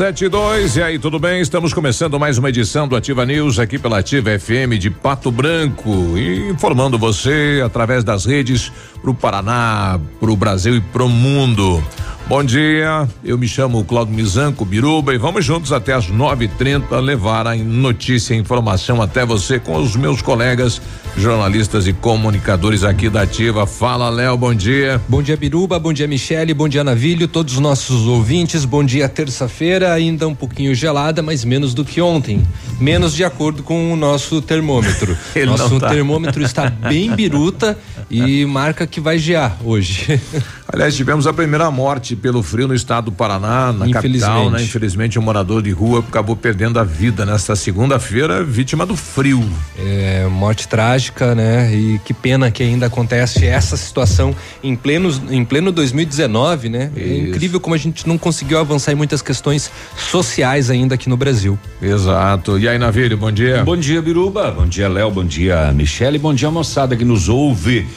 Sete e dois, e aí, tudo bem? Estamos começando mais uma edição do Ativa News aqui pela Ativa FM de Pato Branco, e informando você através das redes pro Paraná, pro Brasil e pro mundo. Bom dia, eu me chamo Claudio Mizanco Biruba e vamos juntos até as nove e trinta levar a notícia e informação até você com os meus colegas jornalistas e comunicadores aqui da Ativa. Fala, Léo, bom dia. Bom dia, Biruba, bom dia, Michele, bom dia, Navilho, todos os nossos ouvintes, bom dia, terça-feira, ainda um pouquinho gelada, mas menos do que ontem, menos de acordo com o nosso termômetro. nosso tá. termômetro está bem biruta e marca que vai gear hoje. Aliás, tivemos a primeira morte pelo frio no estado do Paraná, na capital, né? Infelizmente, um morador de rua acabou perdendo a vida nesta segunda-feira, vítima do frio. É, morte trágica, né? E que pena que ainda acontece essa situação em pleno, em pleno 2019, né? É Isso. É incrível como a gente não conseguiu avançar em muitas questões sociais ainda aqui no Brasil. Exato. E aí, Navírio, bom dia. Bom dia, Biruba. Bom dia, Léo. Bom dia, Michele. Bom dia, moçada que nos ouve.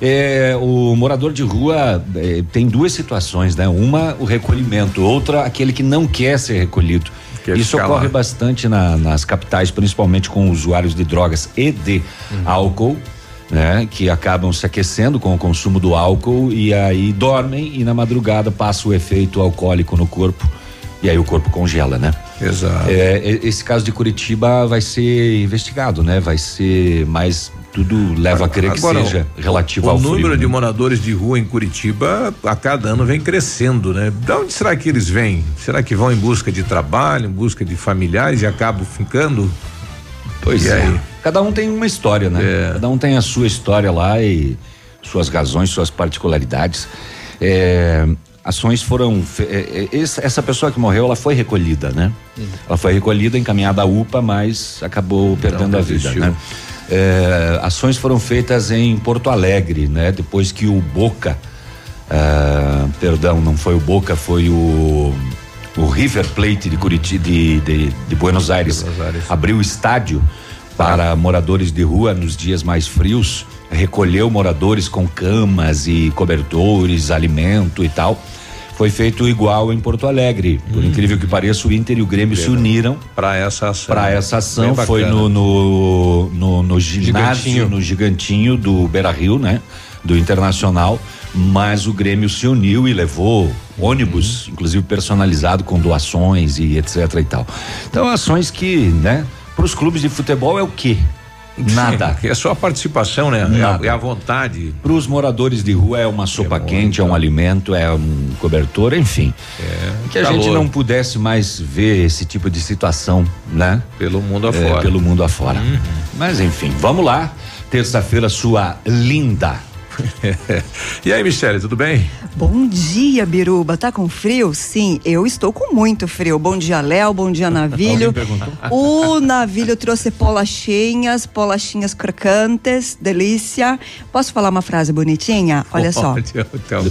É, o morador de rua é, tem duas situações, né? Uma, o recolhimento, outra, aquele que não quer ser recolhido. Quer Isso ocorre bastante na, nas capitais, principalmente com usuários de drogas e de uhum. álcool. Né, que acabam se aquecendo com o consumo do álcool e aí dormem e na madrugada passa o efeito alcoólico no corpo e aí o corpo congela, né? Exato. É, esse caso de Curitiba vai ser investigado, né? Vai ser mais tudo leva a crer que Agora, seja relativo ao o número frio. de moradores de rua em Curitiba a cada ano vem crescendo, né? De onde será que eles vêm? Será que vão em busca de trabalho, em busca de familiares e acabam ficando? Pois e é. Aí? Cada um tem uma história, né? É. Cada um tem a sua história lá e suas razões, suas particularidades. É, ações foram é, é, essa pessoa que morreu ela foi recolhida né ela foi recolhida encaminhada à UPA mas acabou perdendo Não, a vida né é, ações foram feitas em Porto Alegre, né? Depois que o Boca, é, perdão, não foi o Boca, foi o o River Plate de Curitiba, de, de, de Buenos, Aires, Buenos Aires, abriu o estádio para ah. moradores de rua nos dias mais frios, recolheu moradores com camas e cobertores, alimento e tal foi feito igual em Porto Alegre. Por hum. incrível que pareça, o Inter e o Grêmio se uniram para essa ação. Para essa ação foi no no, no, no ginásio, gigantinho. no gigantinho do Beira Rio, né? Do Internacional. Mas o Grêmio se uniu e levou ônibus, hum. inclusive personalizado com doações e etc e tal. Então ações que, né? Para os clubes de futebol é o quê? Nada. é só a participação, né? É a, é a, vontade. Para os moradores de rua é uma sopa é quente, é um alimento, é um cobertor, enfim. É, que a calor. gente não pudesse mais ver esse tipo de situação, né? Pelo mundo afora. É, pelo mundo afora. Uhum. Mas enfim, vamos lá. Terça-feira, sua linda e aí, Michele, tudo bem? Bom dia, Biruba. Tá com frio? Sim, eu estou com muito frio. Bom dia, Léo. Bom dia, Navilho. o Navilho trouxe polachinhas, polachinhas crocantes, delícia. Posso falar uma frase bonitinha? Olha só.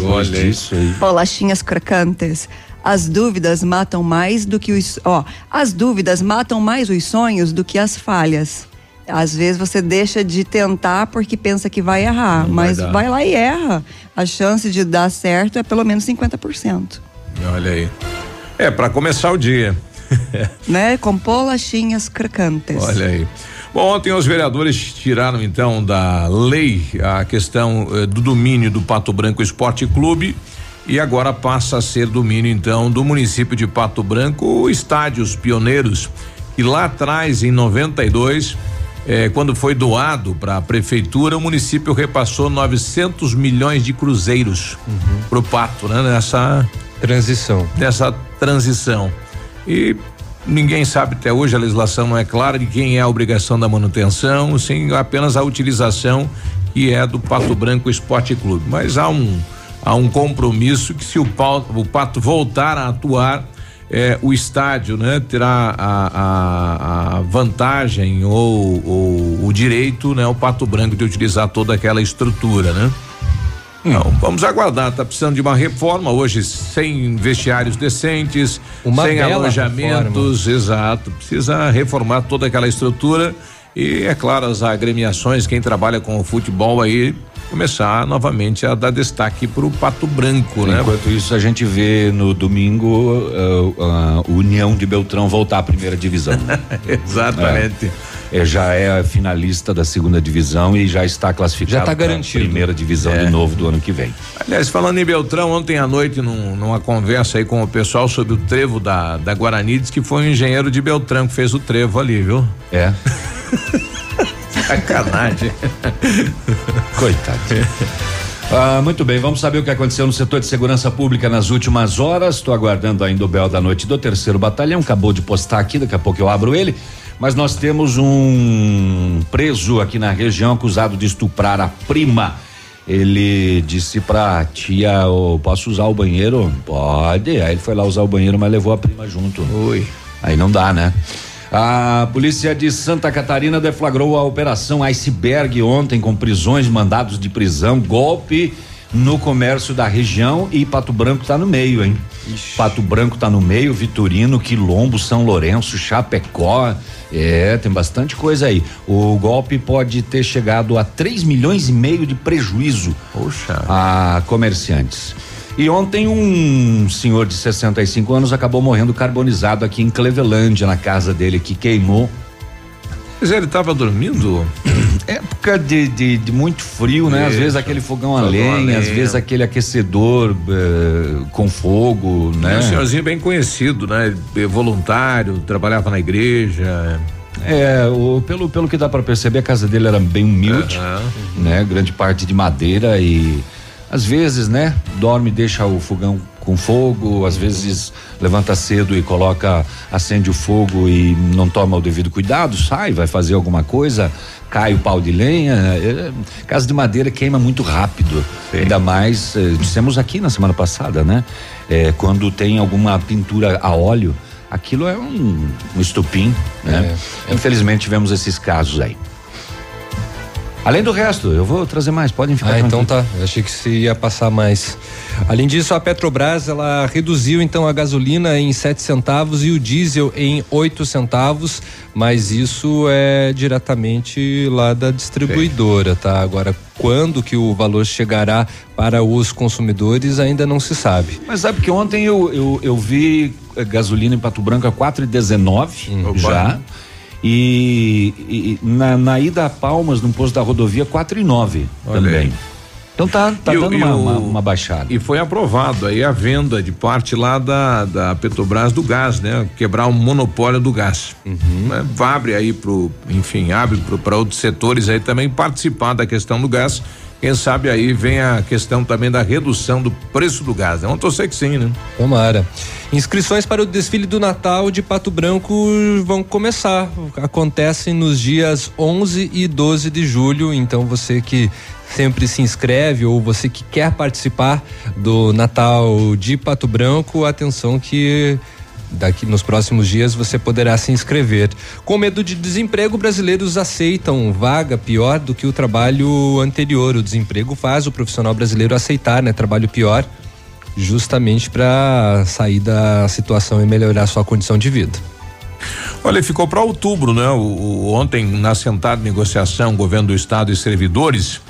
Olha isso aí. Polachinhas crocantes. As dúvidas matam mais do que os. Ó, as dúvidas matam mais os sonhos do que as falhas. Às vezes você deixa de tentar porque pensa que vai errar, Não mas vai, vai, lá e erra. A chance de dar certo é pelo menos 50%. Olha aí. É, para começar o dia. né? Com polachinhas crocantes. Olha aí. Bom, ontem os vereadores tiraram então da lei a questão eh, do domínio do Pato Branco Esporte Clube e agora passa a ser domínio então do município de Pato Branco, o Estádios Pioneiros, que lá atrás em 92 eh, quando foi doado para a prefeitura, o município repassou 900 milhões de cruzeiros uhum. para o pato, né? Nessa transição. Nessa transição. E ninguém sabe até hoje, a legislação não é clara de quem é a obrigação da manutenção, sim apenas a utilização que é do Pato Branco Esporte Clube. Mas há um há um compromisso que se o, o Pato voltar a atuar, é, o estádio né, terá a, a, a vantagem ou, ou, o direito, né, o Pato Branco de utilizar toda aquela estrutura, né? Então, vamos aguardar. Está precisando de uma reforma hoje, sem vestiários decentes, uma sem alojamentos, reforma. exato. Precisa reformar toda aquela estrutura e, é claro, as agremiações, quem trabalha com o futebol aí começar novamente a dar destaque para o Pato Branco, né? Enquanto isso, a gente vê no domingo uh, uh, a União de Beltrão voltar à primeira divisão. Exatamente. É, é, já é finalista da segunda divisão e já está classificado. Já está garantido. Primeira divisão é. de novo do ano que vem. Aliás, falando em Beltrão, ontem à noite, num, numa conversa aí com o pessoal sobre o trevo da, da Guarani, diz que foi um engenheiro de Beltrão que fez o trevo ali, viu? É. Sacanagem. Coitado. Ah, muito bem, vamos saber o que aconteceu no setor de segurança pública nas últimas horas. Estou aguardando ainda o Bel da noite do terceiro batalhão. Acabou de postar aqui, daqui a pouco eu abro ele. Mas nós temos um preso aqui na região acusado de estuprar a prima. Ele disse pra tia: oh, Posso usar o banheiro? Pode. Aí ele foi lá usar o banheiro, mas levou a prima junto. Oi. Aí não dá, né? A polícia de Santa Catarina deflagrou a operação Iceberg ontem com prisões, mandados de prisão, golpe no comércio da região e Pato Branco está no meio, hein? Ixi. Pato Branco está no meio, Vitorino, Quilombo, São Lourenço, Chapecó, é, tem bastante coisa aí. O golpe pode ter chegado a 3 milhões e meio de prejuízo Poxa. a comerciantes. E ontem um senhor de 65 anos acabou morrendo carbonizado aqui em Cleveland, na casa dele, que queimou. Mas ele estava dormindo? Época de, de, de, muito frio, né? Às vezes aquele fogão a lenha, às vezes aquele aquecedor uh, com fogo, né? um senhorzinho bem conhecido, né? Voluntário, trabalhava na igreja. É, o, pelo, pelo que dá para perceber, a casa dele era bem humilde, uhum. né? Grande parte de madeira e às vezes, né, dorme, deixa o fogão com fogo, às vezes levanta cedo e coloca, acende o fogo e não toma o devido cuidado, sai, vai fazer alguma coisa, cai o pau de lenha. É, casa de madeira queima muito rápido. Sim. Ainda mais, eh, dissemos aqui na semana passada, né? É, quando tem alguma pintura a óleo, aquilo é um, um estupim, né? É. Infelizmente tivemos esses casos aí. Além do resto, eu vou trazer mais, podem ficar Ah, então tá. Eu achei que se ia passar mais. Além disso, a Petrobras ela reduziu então a gasolina em sete centavos e o diesel em oito centavos, mas isso é diretamente lá da distribuidora, tá? Agora, quando que o valor chegará para os consumidores ainda não se sabe. Mas sabe que ontem eu, eu, eu vi eh, gasolina em Pato Branco a quatro e dezenove hum. já. E, e na, na, ida a Palmas, no posto da rodovia, quatro e nove também. Então tá, tá e, dando e uma, o, uma, uma, baixada. E foi aprovado aí a venda de parte lá da, da Petrobras do gás, né? Quebrar o monopólio do gás. Uhum. Né? Abre aí pro, enfim, abre para outros setores aí também participar da questão do gás quem sabe aí vem a questão também da redução do preço do gás. Vamos torcer que sim, né? Tomara. Inscrições para o desfile do Natal de Pato Branco vão começar. Acontecem nos dias 11 e 12 de julho. Então você que sempre se inscreve ou você que quer participar do Natal de Pato Branco, atenção que Daqui nos próximos dias você poderá se inscrever. Com medo de desemprego, brasileiros aceitam vaga pior do que o trabalho anterior. O desemprego faz o profissional brasileiro aceitar, né, trabalho pior, justamente para sair da situação e melhorar sua condição de vida. Olha, ficou para outubro, né? O, o, ontem na sentada negociação governo do estado e servidores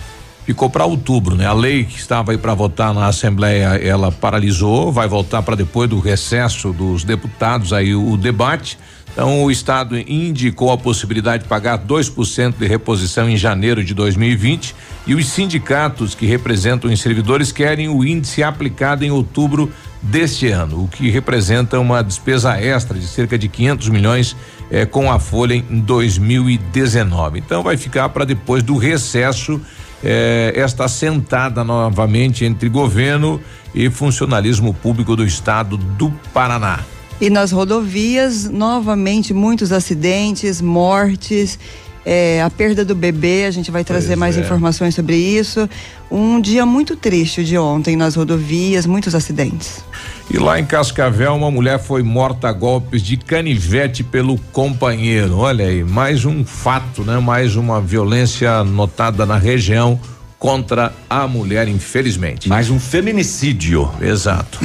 ficou para outubro, né? A lei que estava aí para votar na Assembleia, ela paralisou, vai voltar para depois do recesso dos deputados aí o, o debate. Então o estado indicou a possibilidade de pagar 2% de reposição em janeiro de 2020 e os sindicatos que representam os servidores querem o índice aplicado em outubro deste ano, o que representa uma despesa extra de cerca de 500 milhões eh, com a folha em 2019. Então vai ficar para depois do recesso eh, esta sentada novamente entre governo e funcionalismo público do estado do Paraná. E nas rodovias, novamente, muitos acidentes, mortes. É, a perda do bebê, a gente vai trazer pois mais é. informações sobre isso. Um dia muito triste de ontem nas rodovias, muitos acidentes. E lá em Cascavel, uma mulher foi morta a golpes de canivete pelo companheiro. Olha aí, mais um fato, né? Mais uma violência notada na região contra a mulher, infelizmente. Mais um feminicídio. Exato.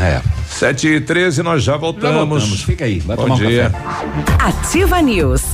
é. Sete e treze, nós já voltamos. já voltamos. Fica aí, vai Bom tomar dia. um café. Ativa News.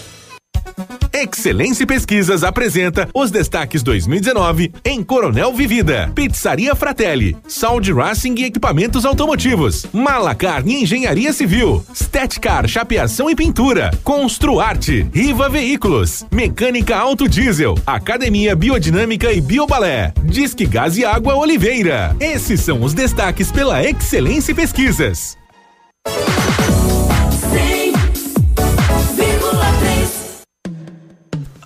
Excelência Pesquisas apresenta os destaques 2019 em Coronel Vivida, Pizzaria Fratelli, Sound Racing e Equipamentos Automotivos, Malacarne Engenharia Civil, Stetcar Chapeação e Pintura, Construarte, Riva Veículos, Mecânica Auto Diesel, Academia Biodinâmica e Biobalé, Disque Gás e Água Oliveira. Esses são os destaques pela Excelência Pesquisas.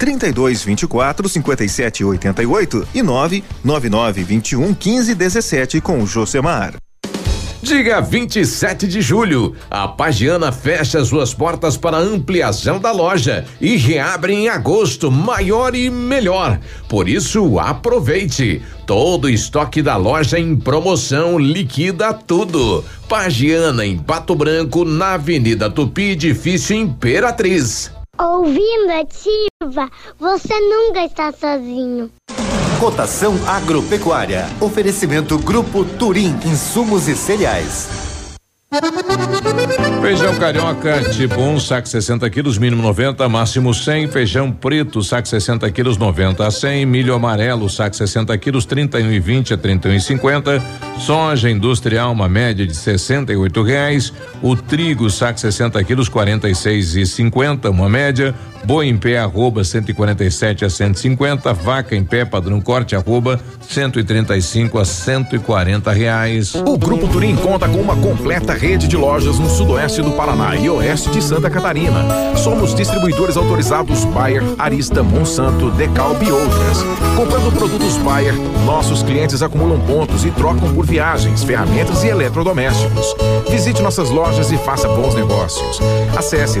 32 24 57 88 e 999 21 15 17 com o Josemar. Diga 27 de julho, a Pagiana fecha suas portas para ampliação da loja e reabre em agosto, maior e melhor. Por isso, aproveite. Todo o estoque da loja em promoção liquida tudo. Pagiana em Pato Branco, na Avenida Tupi, edifício Imperatriz. Ouvindo ativa, você nunca está sozinho. Cotação agropecuária. Oferecimento Grupo Turim, insumos e cereais. Feijão carioca tipo 1, um, saco 60 quilos, mínimo 90, máximo 100. Feijão preto, saco 60 quilos, 90 a 100. Milho amarelo, saco 60 quilos, 31 e 20 a 31 e 50. Soja industrial, uma média de 68 reais. O trigo, saco 60 quilos, 46 e 50, uma média. Boi em pé, arroba 147 a 150. Vaca em pé, padrão corte, arroba 135 a 140 reais. O Grupo Turim conta com uma completa rede de lojas no sudoeste do Paraná e oeste de Santa Catarina. Somos distribuidores autorizados Bayer, Arista, Monsanto, Decalb e outras. Comprando produtos Bayer, nossos clientes acumulam pontos e trocam por viagens, ferramentas e eletrodomésticos. Visite nossas lojas e faça bons negócios. Acesse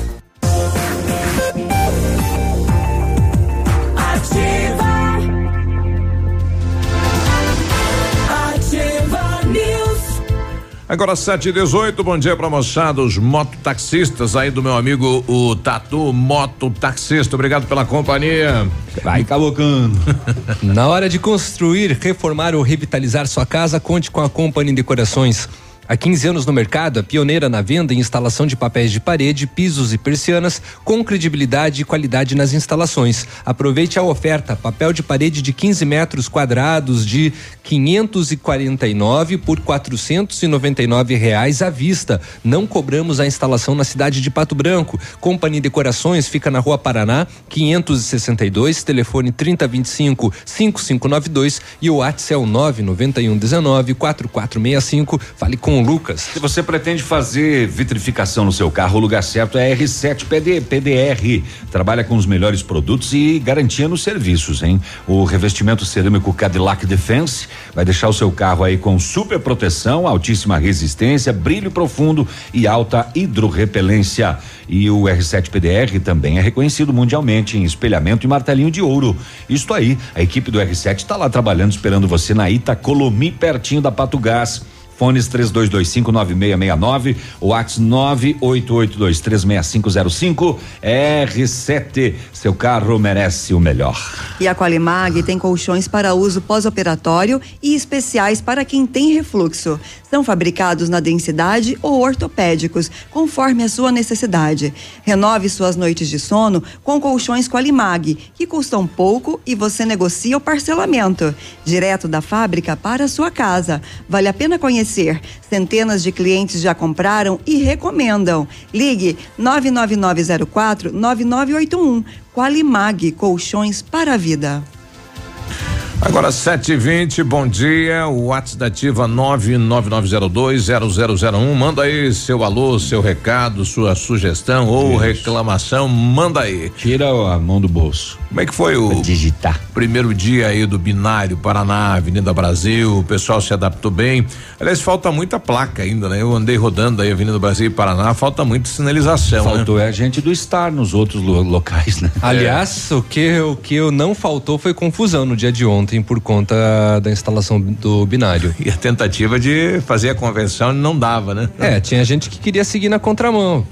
Agora 7 e 18 bom dia para moçada, os mototaxistas aí do meu amigo o Tatu Mototaxista. Obrigado pela companhia. Vai cabocando. Na hora de construir, reformar ou revitalizar sua casa, conte com a Company Decorações. Há 15 anos no mercado, a pioneira na venda e instalação de papéis de parede, pisos e persianas, com credibilidade e qualidade nas instalações. Aproveite a oferta: papel de parede de 15 metros quadrados de 549 por 499 reais à vista. Não cobramos a instalação na cidade de Pato Branco. Companhia Decorações fica na Rua Paraná, 562, telefone 3025 5592 e o WhatsApp é o 99119 4465. Fale com Lucas. Se você pretende fazer vitrificação no seu carro, o lugar certo é R7 PD, PDR. Trabalha com os melhores produtos e garantia nos serviços, hein? O revestimento cerâmico Cadillac Defense vai deixar o seu carro aí com super proteção, altíssima resistência, brilho profundo e alta hidrorrepelência. E o R7 PDR também é reconhecido mundialmente em espelhamento e martelinho de ouro. Isto aí, a equipe do R7 está lá trabalhando esperando você na Itacolomi, pertinho da Pato Gás. Fones 32259669, WhatsApp 988236505. R7, seu carro merece o melhor. E a Qualimag tem colchões para uso pós-operatório e especiais para quem tem refluxo. São fabricados na densidade ou ortopédicos, conforme a sua necessidade. Renove suas noites de sono com colchões Qualimag, que custam pouco e você negocia o parcelamento. Direto da fábrica para a sua casa. Vale a pena conhecer Centenas de clientes já compraram e recomendam. Ligue 99904 9981. Qualimag Colchões para a Vida. Agora 720, bom dia. O WhatsApp da Ativa 999020001. Manda aí seu alô, seu recado, sua sugestão ou Isso. reclamação, manda aí. Tira a mão do bolso. Como é que foi o digitar. primeiro dia aí do binário Paraná, Avenida Brasil? O pessoal se adaptou bem. Aliás, falta muita placa ainda, né? Eu andei rodando aí Avenida Brasil e Paraná, falta muita sinalização. Né? Faltou né? é a gente do estar nos outros lo locais, né? Aliás, é. o que o que eu não faltou foi confusão no dia de ontem ontem por conta da instalação do binário. E a tentativa de fazer a convenção não dava, né? É, tinha gente que queria seguir na contramão.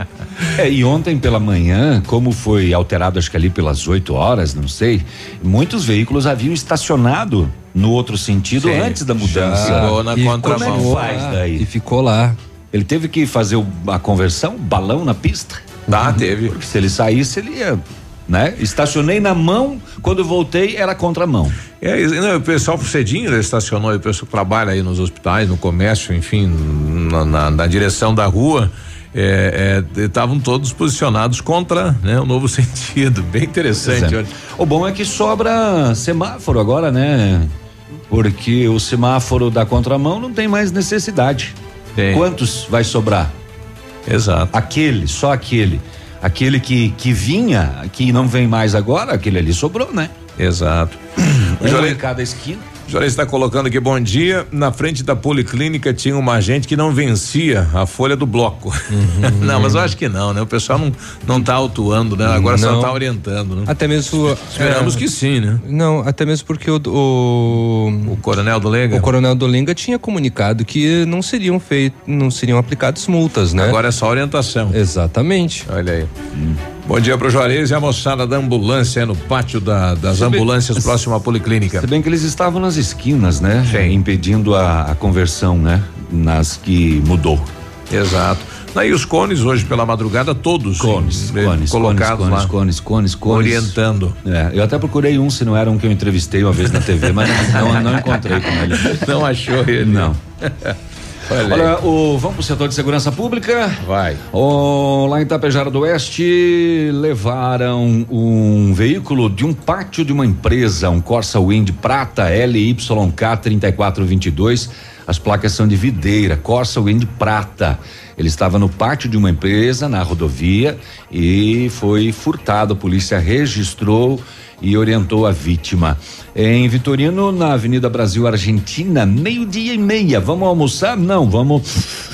é, e ontem pela manhã, como foi alterado acho que ali pelas 8 horas, não sei, muitos veículos haviam estacionado no outro sentido Sim, antes da mudança. Ficou na e contramão. Como é faz daí? E ficou lá. Ele teve que fazer a conversão, balão na pista? Tá, teve. Porque se ele saísse, ele ia né? Estacionei na mão, quando voltei era contramão. É, não, o pessoal cedinho estacionou, o pessoal que trabalha aí nos hospitais, no comércio, enfim, na, na, na direção da rua, estavam é, é, todos posicionados contra né, o novo sentido. Bem interessante. É. O bom é que sobra semáforo agora, né? Porque o semáforo da contramão não tem mais necessidade. Tem. Quantos vai sobrar? Exato. Aquele, só aquele. Aquele que, que vinha, que não vem mais agora, aquele ali sobrou, né? Exato. Um em cada esquina. Jorge está colocando aqui, bom dia. Na frente da policlínica tinha uma gente que não vencia a folha do bloco. Uhum. não, mas eu acho que não, né? O pessoal não, não tá autuando, né? Agora não. só tá orientando, né? Até mesmo. Esperamos é, que sim, né? Não, até mesmo porque o, o. O coronel do Lenga? O coronel do Lenga tinha comunicado que não seriam feitos, não seriam aplicadas multas, né? Agora é só orientação. Exatamente. Olha aí. Hum. Bom dia pro Juarez e a moçada da ambulância no pátio da, das se ambulâncias bem, próximo à policlínica. Se bem que eles estavam nas esquinas, né? Sim. Impedindo a, a conversão, né? Nas que mudou. Exato. Daí os cones hoje pela madrugada todos cones, sim, cones colocados cones, lá, cones, cones, cones, orientando. É, eu até procurei um se não era um que eu entrevistei uma vez na TV, mas não, não encontrei com ele. Não achou ele? Não. Olha, o, vamos para o setor de segurança pública? Vai. O, lá em Tapejara do Oeste, levaram um veículo de um pátio de uma empresa, um Corsa Wind Prata LYK 3422. As placas são de videira, Corsa Wind Prata. Ele estava no pátio de uma empresa na rodovia e foi furtado. A polícia registrou e orientou a vítima. Em Vitorino, na Avenida Brasil Argentina, meio-dia e meia. Vamos almoçar? Não, vamos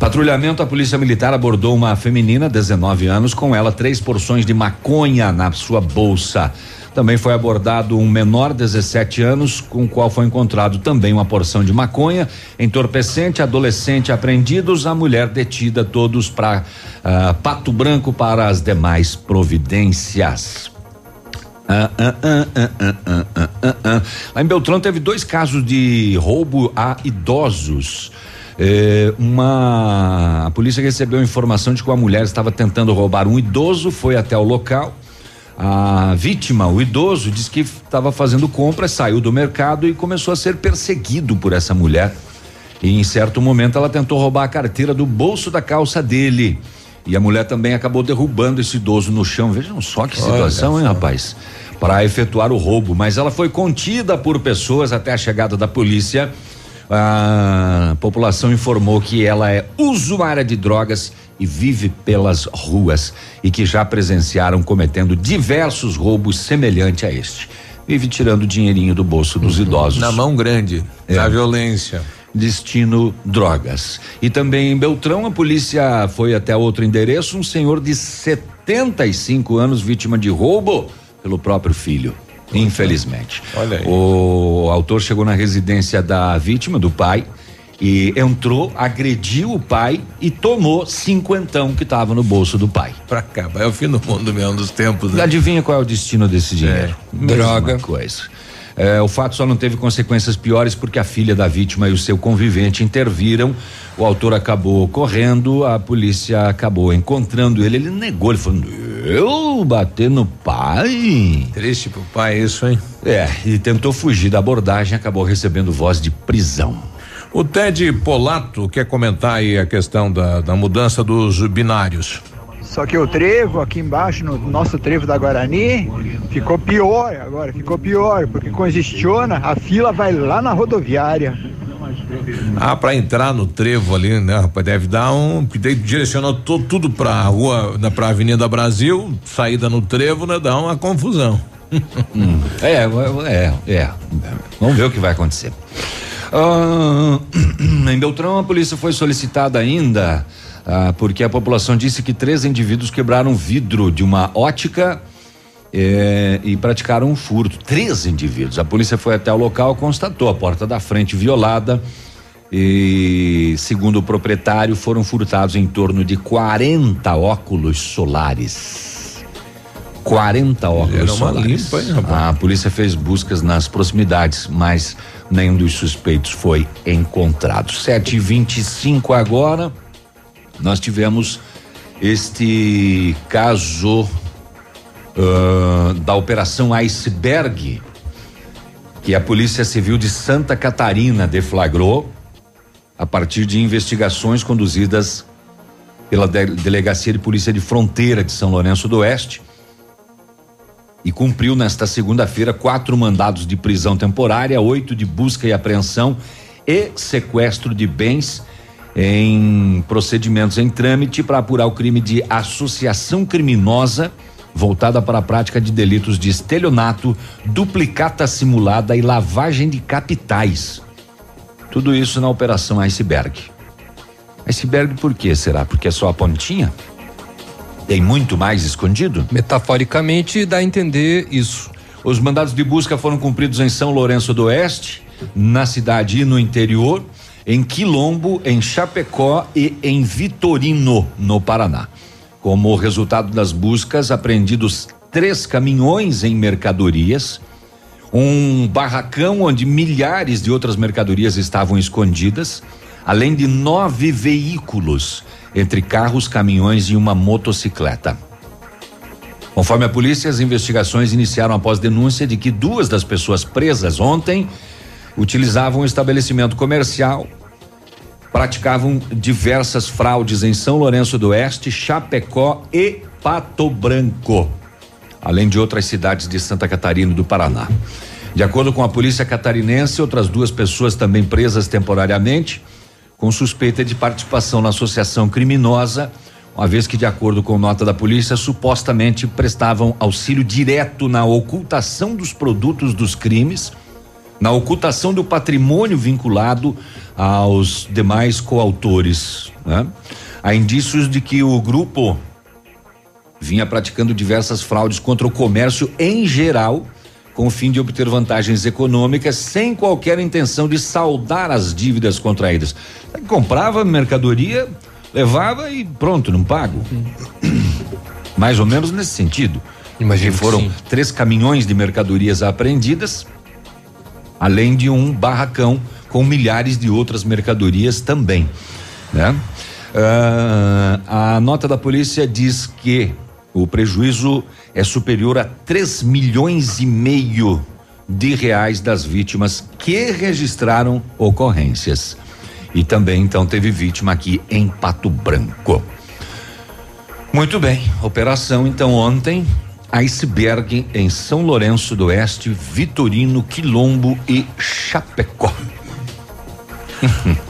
Patrulhamento, a Polícia Militar abordou uma feminina, 19 anos, com ela três porções de maconha na sua bolsa. Também foi abordado um menor, 17 anos, com o qual foi encontrado também uma porção de maconha, entorpecente, adolescente apreendidos, a mulher detida, todos para uh, Pato Branco para as demais providências. Ah, ah, ah, Lá em Beltrão teve dois casos de roubo a idosos. É, uma a polícia recebeu informação de que uma mulher estava tentando roubar um idoso, foi até o local. A vítima, o idoso, disse que estava fazendo compras, saiu do mercado e começou a ser perseguido por essa mulher. E em certo momento ela tentou roubar a carteira do bolso da calça dele. E a mulher também acabou derrubando esse idoso no chão. Vejam só que situação, Olha, hein, rapaz? Para efetuar o roubo. Mas ela foi contida por pessoas até a chegada da polícia. A população informou que ela é usuária de drogas e vive pelas ruas e que já presenciaram cometendo diversos roubos semelhante a este. Vive tirando dinheirinho do bolso dos uhum. idosos. Na mão grande, é. na violência destino drogas. E também em Beltrão, a polícia foi até outro endereço, um senhor de 75 anos, vítima de roubo pelo próprio filho. Infelizmente. Olha aí. O autor chegou na residência da vítima, do pai, e entrou, agrediu o pai e tomou cinquentão que estava no bolso do pai. Pra cá, é o fim do mundo mesmo dos tempos. Né? Adivinha qual é o destino desse dinheiro? É, droga. coisa. É, o fato só não teve consequências piores porque a filha da vítima e o seu convivente interviram. O autor acabou correndo, a polícia acabou encontrando ele. Ele negou, ele falou: Eu bater no pai? Triste pro pai isso, hein? É, e tentou fugir da abordagem, acabou recebendo voz de prisão. O Ted Polato quer comentar aí a questão da, da mudança dos binários. Só que o trevo aqui embaixo, no nosso trevo da Guarani, ficou pior agora, ficou pior, porque congestiona, a fila vai lá na rodoviária. Ah, para entrar no trevo ali, né, rapaz? Deve dar um. Porque daí direcionou to, tudo pra rua, na, pra Avenida Brasil, saída no trevo, né? Dá uma confusão. hum, é, é, é. Vamos ver o que vai acontecer. Ah, em Beltrão, a polícia foi solicitada ainda ah, porque a população disse que três indivíduos quebraram vidro de uma ótica eh, e praticaram um furto. Três indivíduos. A polícia foi até o local, constatou a porta da frente violada e, segundo o proprietário, foram furtados em torno de 40 óculos solares. 40 óculos solares. Limpa, hein, a polícia fez buscas nas proximidades, mas nenhum dos suspeitos foi encontrado. 7 e 25 agora nós tivemos este caso uh, da Operação Iceberg, que a Polícia Civil de Santa Catarina deflagrou a partir de investigações conduzidas pela de Delegacia de Polícia de Fronteira de São Lourenço do Oeste e cumpriu nesta segunda-feira quatro mandados de prisão temporária, oito de busca e apreensão e sequestro de bens em procedimentos em trâmite para apurar o crime de associação criminosa voltada para a prática de delitos de estelionato, duplicata simulada e lavagem de capitais. Tudo isso na operação Iceberg. Iceberg por quê? Será porque é só a pontinha? Tem muito mais escondido? Metaforicamente dá a entender isso. Os mandados de busca foram cumpridos em São Lourenço do Oeste, na cidade e no interior em Quilombo, em Chapecó e em Vitorino, no Paraná. Como resultado das buscas, apreendidos três caminhões em mercadorias, um barracão onde milhares de outras mercadorias estavam escondidas, além de nove veículos, entre carros, caminhões e uma motocicleta. Conforme a polícia, as investigações iniciaram após denúncia de que duas das pessoas presas ontem utilizavam um estabelecimento comercial praticavam diversas fraudes em São Lourenço do Oeste, Chapecó e Pato Branco, além de outras cidades de Santa Catarina e do Paraná. De acordo com a polícia catarinense, outras duas pessoas também presas temporariamente, com suspeita de participação na associação criminosa, uma vez que, de acordo com nota da polícia, supostamente prestavam auxílio direto na ocultação dos produtos dos crimes na ocultação do patrimônio vinculado aos demais coautores. Né? Há indícios de que o grupo vinha praticando diversas fraudes contra o comércio em geral, com o fim de obter vantagens econômicas, sem qualquer intenção de saldar as dívidas contraídas. Comprava mercadoria, levava e pronto, não pago. Mais ou menos nesse sentido. Imagina foram três caminhões de mercadorias apreendidas, além de um barracão com milhares de outras mercadorias também, né? Uh, a nota da polícia diz que o prejuízo é superior a 3 milhões e meio de reais das vítimas que registraram ocorrências. E também então teve vítima aqui em Pato Branco. Muito bem, operação então ontem, Iceberg em São Lourenço do Oeste, Vitorino, Quilombo e Chapecó.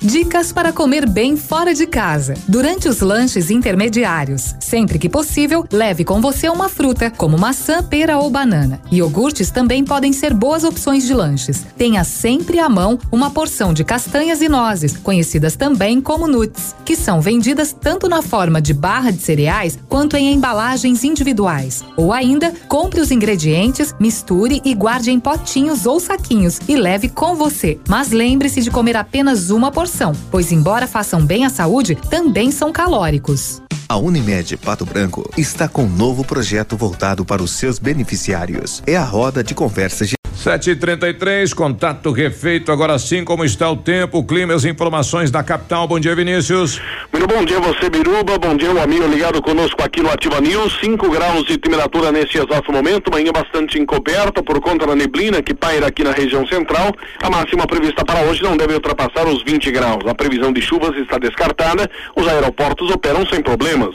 Dicas para comer bem fora de casa. Durante os lanches intermediários, sempre que possível, leve com você uma fruta, como maçã, pera ou banana. Iogurtes também podem ser boas opções de lanches. Tenha sempre à mão uma porção de castanhas e nozes, conhecidas também como nuts, que são vendidas tanto na forma de barra de cereais quanto em embalagens individuais. Ou ainda, compre os ingredientes, misture e guarde em potinhos ou saquinhos e leve com você. Mas lembre-se de comer apenas uma porção pois embora façam bem à saúde, também são calóricos. A Unimed Pato Branco está com um novo projeto voltado para os seus beneficiários. É a roda de conversas Sete e trinta e três, contato refeito, agora sim, como está o tempo, o clima e as informações da capital. Bom dia, Vinícius. Muito bom dia você, Biruba, bom dia o amigo ligado conosco aqui no Ativa News, 5 graus de temperatura nesse exato momento, manhã bastante encoberta por conta da neblina que paira aqui na região central, a máxima prevista para hoje não deve ultrapassar os 20 graus, a previsão de chuvas está descartada, os aeroportos operam sem problemas.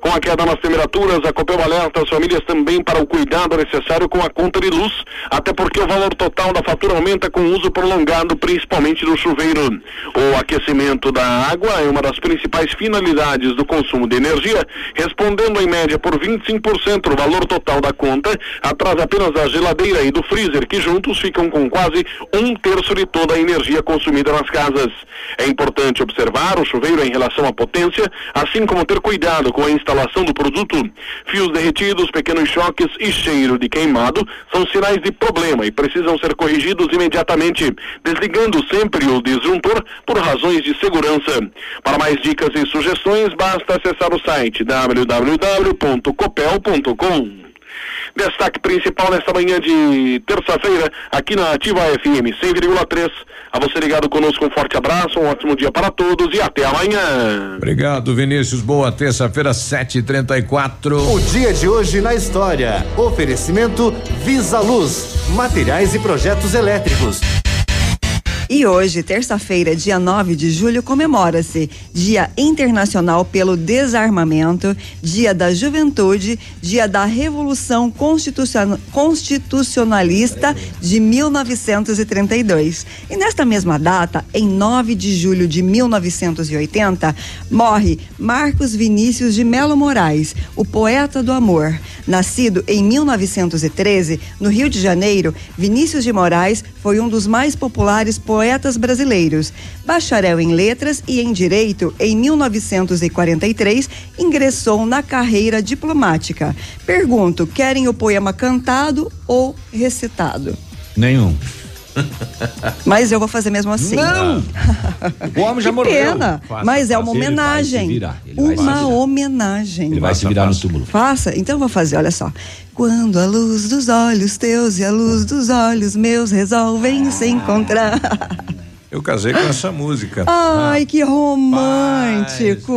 Com a queda nas temperaturas, a Copel alerta as famílias também para o cuidado necessário com a conta de luz, até porque o valor total da fatura aumenta com o uso prolongado, principalmente do chuveiro. O aquecimento da água é uma das principais finalidades do consumo de energia, respondendo em média por 25% o valor total da conta, atrás apenas da geladeira e do freezer, que juntos ficam com quase um terço de toda a energia consumida nas casas. É importante observar o chuveiro em relação à potência, assim como ter cuidado com a instalação do produto. Fios derretidos, pequenos choques e cheiro de queimado são sinais de problema e precisam ser corrigidos imediatamente, desligando sempre o disjuntor por razões de segurança. Para mais dicas e sugestões, basta acessar o site www.copel.com. Destaque principal nesta manhã de terça-feira, aqui na Ativa FM 100,3. A você ligado conosco, um forte abraço, um ótimo dia para todos e até amanhã. Obrigado, Vinícius. Boa terça-feira, 7h34. O dia de hoje na história. Oferecimento Visa Luz, materiais e projetos elétricos. E hoje, terça-feira, dia 9 de julho, comemora-se Dia Internacional pelo Desarmamento, Dia da Juventude, Dia da Revolução Constitucionalista de 1932. E nesta mesma data, em 9 de julho de 1980, morre Marcos Vinícius de Melo Moraes, o poeta do amor. Nascido em 1913, no Rio de Janeiro, Vinícius de Moraes foi um dos mais populares poetas poetas brasileiros. Bacharel em letras e em direito, em 1943, ingressou na carreira diplomática. Pergunto: querem o poema cantado ou recitado? Nenhum. Mas eu vou fazer mesmo assim. Não! o homem já morreu. Pena, faça, mas é uma homenagem. Uma homenagem. Ele vai se virar no túmulo. Faça, então eu vou fazer, olha só. Quando a luz dos olhos teus e a luz dos olhos meus resolvem se encontrar. Eu casei com essa música. Ai, que romântico!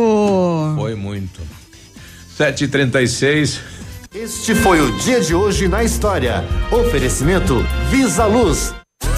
Foi muito. 7h36. Este foi o dia de hoje na história. Oferecimento Visa Luz.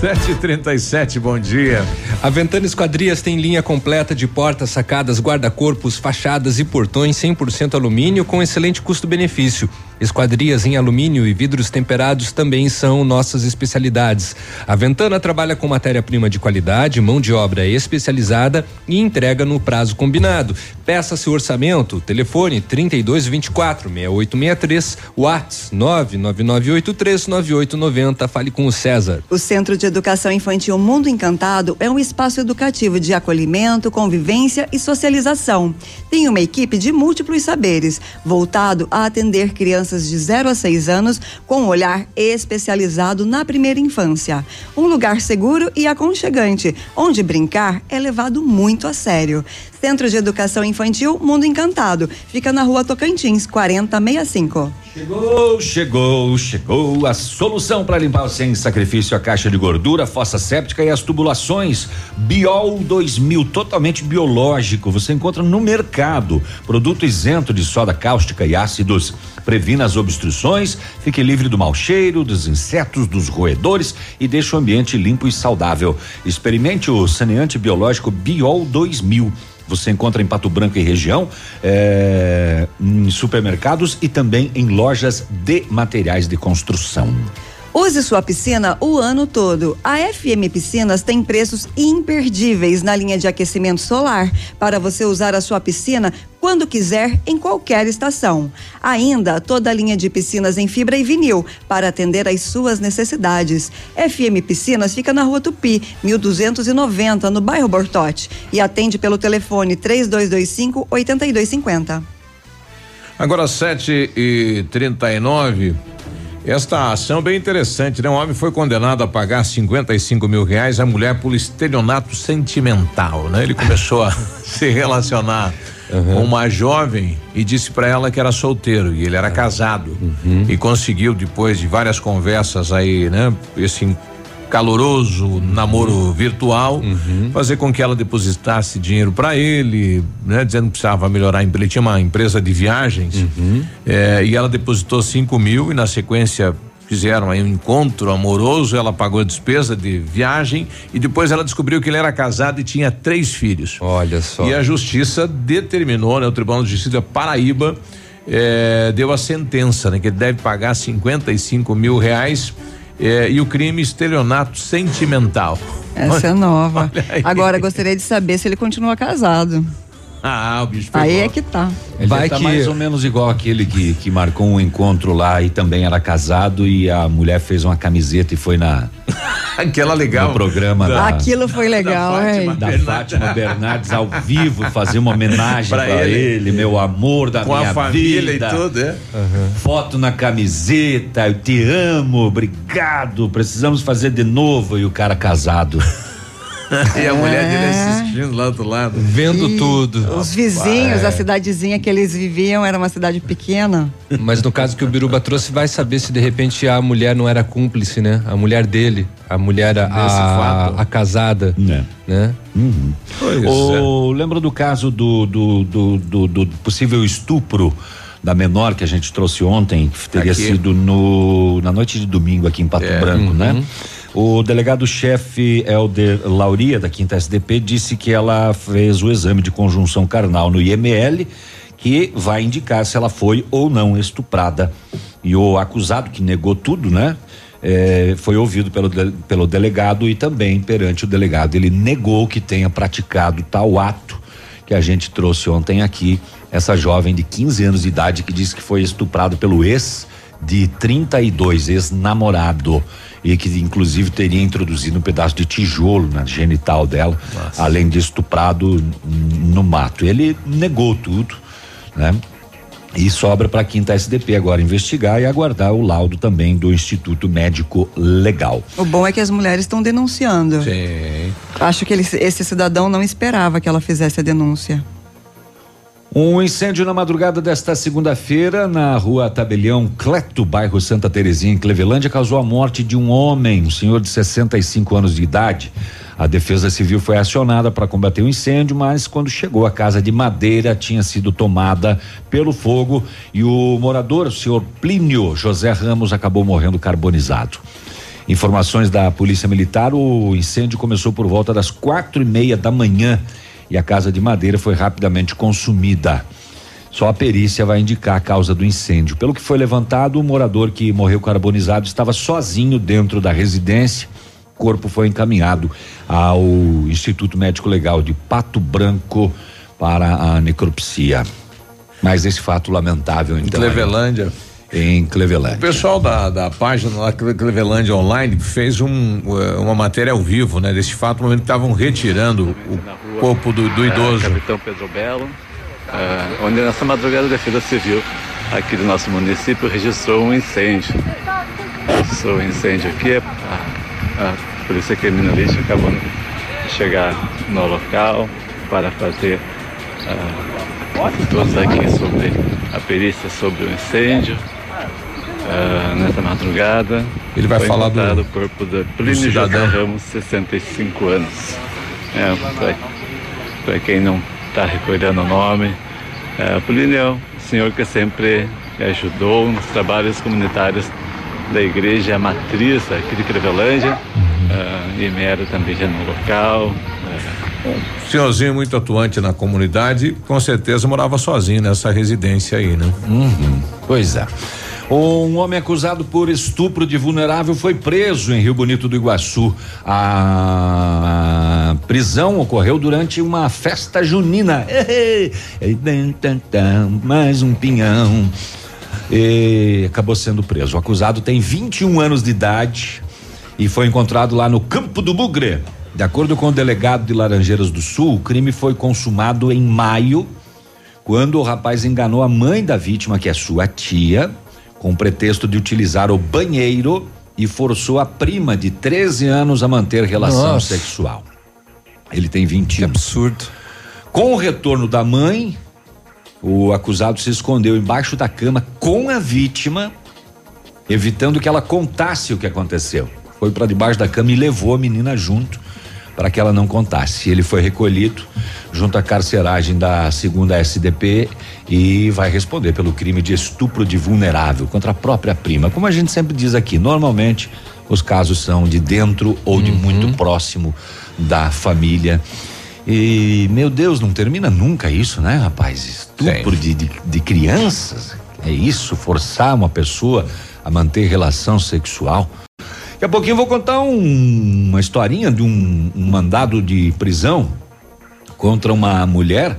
Sete trinta e sete, bom dia. A Ventana Esquadrias tem linha completa de portas, sacadas, guarda-corpos, fachadas e portões 100% alumínio com excelente custo-benefício. Esquadrias em alumínio e vidros temperados também são nossas especialidades. A Ventana trabalha com matéria-prima de qualidade, mão de obra especializada e entrega no prazo combinado. Peça seu orçamento, telefone 3224 6863, WhatsApp 99983 9890. Fale com o César. O Centro de Educação Infantil Mundo Encantado é um espaço educativo de acolhimento, convivência e socialização. Tem uma equipe de múltiplos saberes, voltado a atender crianças de 0 a 6 anos com um olhar especializado na primeira infância. Um lugar seguro e aconchegante, onde brincar é levado muito a sério. Centro de Educação Infantil Mundo Encantado. Fica na rua Tocantins, 4065. Chegou, chegou, chegou a solução para limpar sem sacrifício a caixa de gordura, fossa séptica e as tubulações. Biol 2000, totalmente biológico. Você encontra no mercado. Produto isento de soda cáustica e ácidos. Previna as obstruções, fique livre do mau cheiro, dos insetos, dos roedores e deixe o ambiente limpo e saudável. Experimente o saneante biológico Biol 2000 você encontra em Pato Branco e região, é, em supermercados e também em lojas de materiais de construção. Use sua piscina o ano todo. A FM Piscinas tem preços imperdíveis na linha de aquecimento solar para você usar a sua piscina quando quiser, em qualquer estação. Ainda toda a linha de piscinas em fibra e vinil para atender às suas necessidades. FM Piscinas fica na Rua Tupi, 1290, no bairro Bortote, e atende pelo telefone 3225 8250. Agora 7 e 39 esta ação é bem interessante, né? Um homem foi condenado a pagar 55 mil reais a mulher por estelionato sentimental, né? Ele começou a se relacionar uhum. com uma jovem e disse para ela que era solteiro e ele era casado uhum. e conseguiu depois de várias conversas aí, né? Esse caloroso namoro virtual, uhum. fazer com que ela depositasse dinheiro para ele, né, dizendo que precisava melhorar. Ele tinha uma empresa de viagens uhum. é, e ela depositou cinco mil e na sequência fizeram aí um encontro amoroso, ela pagou a despesa de viagem e depois ela descobriu que ele era casado e tinha três filhos. Olha só. E a justiça determinou, né, o Tribunal de Justiça Paraíba é, deu a sentença, né, que ele deve pagar 55 mil reais é, e o crime estelionato sentimental. Essa é nova. Agora, gostaria de saber se ele continua casado. Ah, o bicho pegou. Aí é que tá. Ele Vai tá que... mais ou menos igual aquele que, que marcou um encontro lá e também era casado e a mulher fez uma camiseta e foi na. Aquela legal. No programa da, Aquilo foi legal, da Fátima, da Fátima Bernardes ao vivo fazer uma homenagem para ele. ele. meu amor da Com minha a família vida. e tudo, é? Uhum. Foto na camiseta, eu te amo, obrigado, precisamos fazer de novo e o cara casado. e a mulher dele é. assistindo lá do lado. Vendo e tudo. Os vizinhos, a cidadezinha que eles viviam era uma cidade pequena. Mas no caso que o Biruba trouxe, vai saber se de repente a mulher não era cúmplice, né? A mulher dele, a mulher, a, a, a casada. É. Né? Uhum. O, é. lembra do caso do, do, do, do, do possível estupro da menor que a gente trouxe ontem, que teria aqui. sido no, na noite de domingo aqui em Pato é. Branco, né? uhum. né? O delegado-chefe Helder Lauria, da Quinta SDP, disse que ela fez o exame de conjunção carnal no IML, que vai indicar se ela foi ou não estuprada. E o acusado, que negou tudo, né? É, foi ouvido pelo, pelo delegado e também perante o delegado. Ele negou que tenha praticado tal ato que a gente trouxe ontem aqui. Essa jovem de 15 anos de idade que disse que foi estuprado pelo ex de 32, ex-namorado e que inclusive teria introduzido um pedaço de tijolo na genital dela, Nossa. além de estuprado no mato. Ele negou tudo, né? E sobra para a quinta SDP agora investigar e aguardar o laudo também do Instituto Médico Legal. O bom é que as mulheres estão denunciando. Sim. Acho que ele, esse cidadão não esperava que ela fizesse a denúncia. Um incêndio na madrugada desta segunda-feira na rua Tabelião Cleto, bairro Santa Terezinha, em Clevelândia, causou a morte de um homem, um senhor de 65 anos de idade. A Defesa Civil foi acionada para combater o incêndio, mas quando chegou a casa de madeira tinha sido tomada pelo fogo e o morador, o senhor Plínio José Ramos, acabou morrendo carbonizado. Informações da Polícia Militar: o incêndio começou por volta das quatro e meia da manhã e a casa de madeira foi rapidamente consumida. Só a perícia vai indicar a causa do incêndio. Pelo que foi levantado, o morador que morreu carbonizado estava sozinho dentro da residência. O corpo foi encaminhado ao Instituto Médico Legal de Pato Branco para a necropsia. Mas esse fato lamentável então. Clevelândia em Cleveland. O pessoal da, da página lá Cleveland Online fez um, eh, uma matéria ao vivo, né? Desse fato, no momento que estavam retirando o corpo do, do idoso. Capitão Pedro Belo, uh, onde nessa madrugada a Defesa Civil aqui do nosso município registrou um incêndio. Registrou um incêndio aqui, a, a Polícia Criminalística acabou de chegar no local para fazer uh, todos aqui sobre a perícia sobre o incêndio uh, nessa madrugada. Ele vai falar do o corpo da Plínio José Ramos, 65 anos. É, para quem não está recordando o nome, é, Plínio é um senhor que sempre ajudou nos trabalhos comunitários da igreja matriz aqui de Crevelândia, uh, e Mero também já no local. Uh, senhorzinho muito atuante na comunidade, com certeza morava sozinho nessa residência aí, né? Uhum, pois é. Um homem acusado por estupro de vulnerável foi preso em Rio Bonito do Iguaçu. A prisão ocorreu durante uma festa junina. Mais um pinhão. E acabou sendo preso. O acusado tem 21 anos de idade e foi encontrado lá no Campo do Bugre. De acordo com o delegado de Laranjeiras do Sul, o crime foi consumado em maio, quando o rapaz enganou a mãe da vítima, que é sua tia, com o pretexto de utilizar o banheiro e forçou a prima de 13 anos a manter relação Nossa. sexual. Ele tem 21. Que absurdo. Com o retorno da mãe, o acusado se escondeu embaixo da cama com a vítima, evitando que ela contasse o que aconteceu. Foi para debaixo da cama e levou a menina junto para que ela não contasse. Ele foi recolhido junto à carceragem da segunda SDP e vai responder pelo crime de estupro de vulnerável contra a própria prima. Como a gente sempre diz aqui, normalmente os casos são de dentro ou de uhum. muito próximo da família. E, meu Deus, não termina nunca isso, né, rapaz? Estupro de, de, de crianças. É isso, forçar uma pessoa a manter relação sexual. Daqui a pouquinho eu vou contar um, uma historinha de um, um mandado de prisão contra uma mulher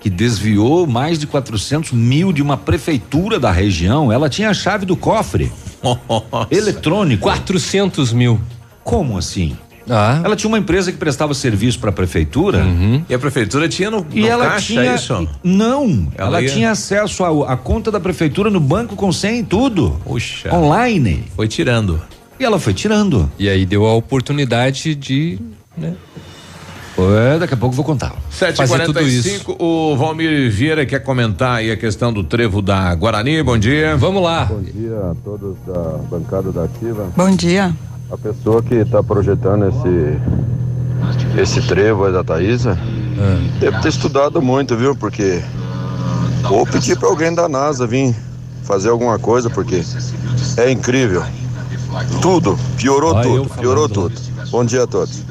que desviou mais de 400 mil de uma prefeitura da região. Ela tinha a chave do cofre Nossa. eletrônico. 400 mil. Como assim? Ah. Ela tinha uma empresa que prestava serviço para a prefeitura. Uhum. E a prefeitura tinha no, e no ela caixa tinha, isso? Não, ela, ela ia... tinha acesso à conta da prefeitura no banco com senha e tudo. Puxa. Online. Foi tirando. E ela foi tirando. E aí deu a oportunidade de, né? É, daqui a pouco eu vou contar. 7h45, o Valmir Vieira quer comentar aí a questão do trevo da Guarani. Bom dia. Vamos lá. Bom dia a todos da bancada da Ativa. Bom dia. A pessoa que está projetando esse esse trevo aí da Thaisa é. deve ter estudado muito, viu? Porque vou pedir para alguém da NASA vir fazer alguma coisa, porque é incrível. Tudo, piorou tudo, piorou tudo. Bom dia a todos.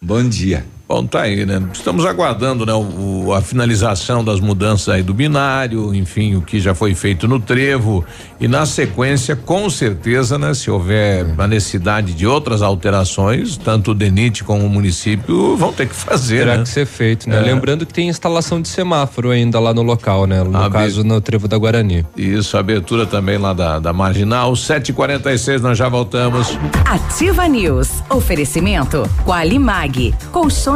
Bom dia. Bom, tá aí, né? Estamos aguardando, né? O, a finalização das mudanças aí do binário, enfim, o que já foi feito no trevo e na sequência, com certeza, né? Se houver a necessidade de outras alterações, tanto o DENIT como o município vão ter que fazer, Terá né? que ser feito, né? É. Lembrando que tem instalação de semáforo ainda lá no local, né? No caso, no trevo da Guarani. Isso, abertura também lá da, da Marginal, 7h46, nós já voltamos. Ativa News. Oferecimento Qualimag. Colchões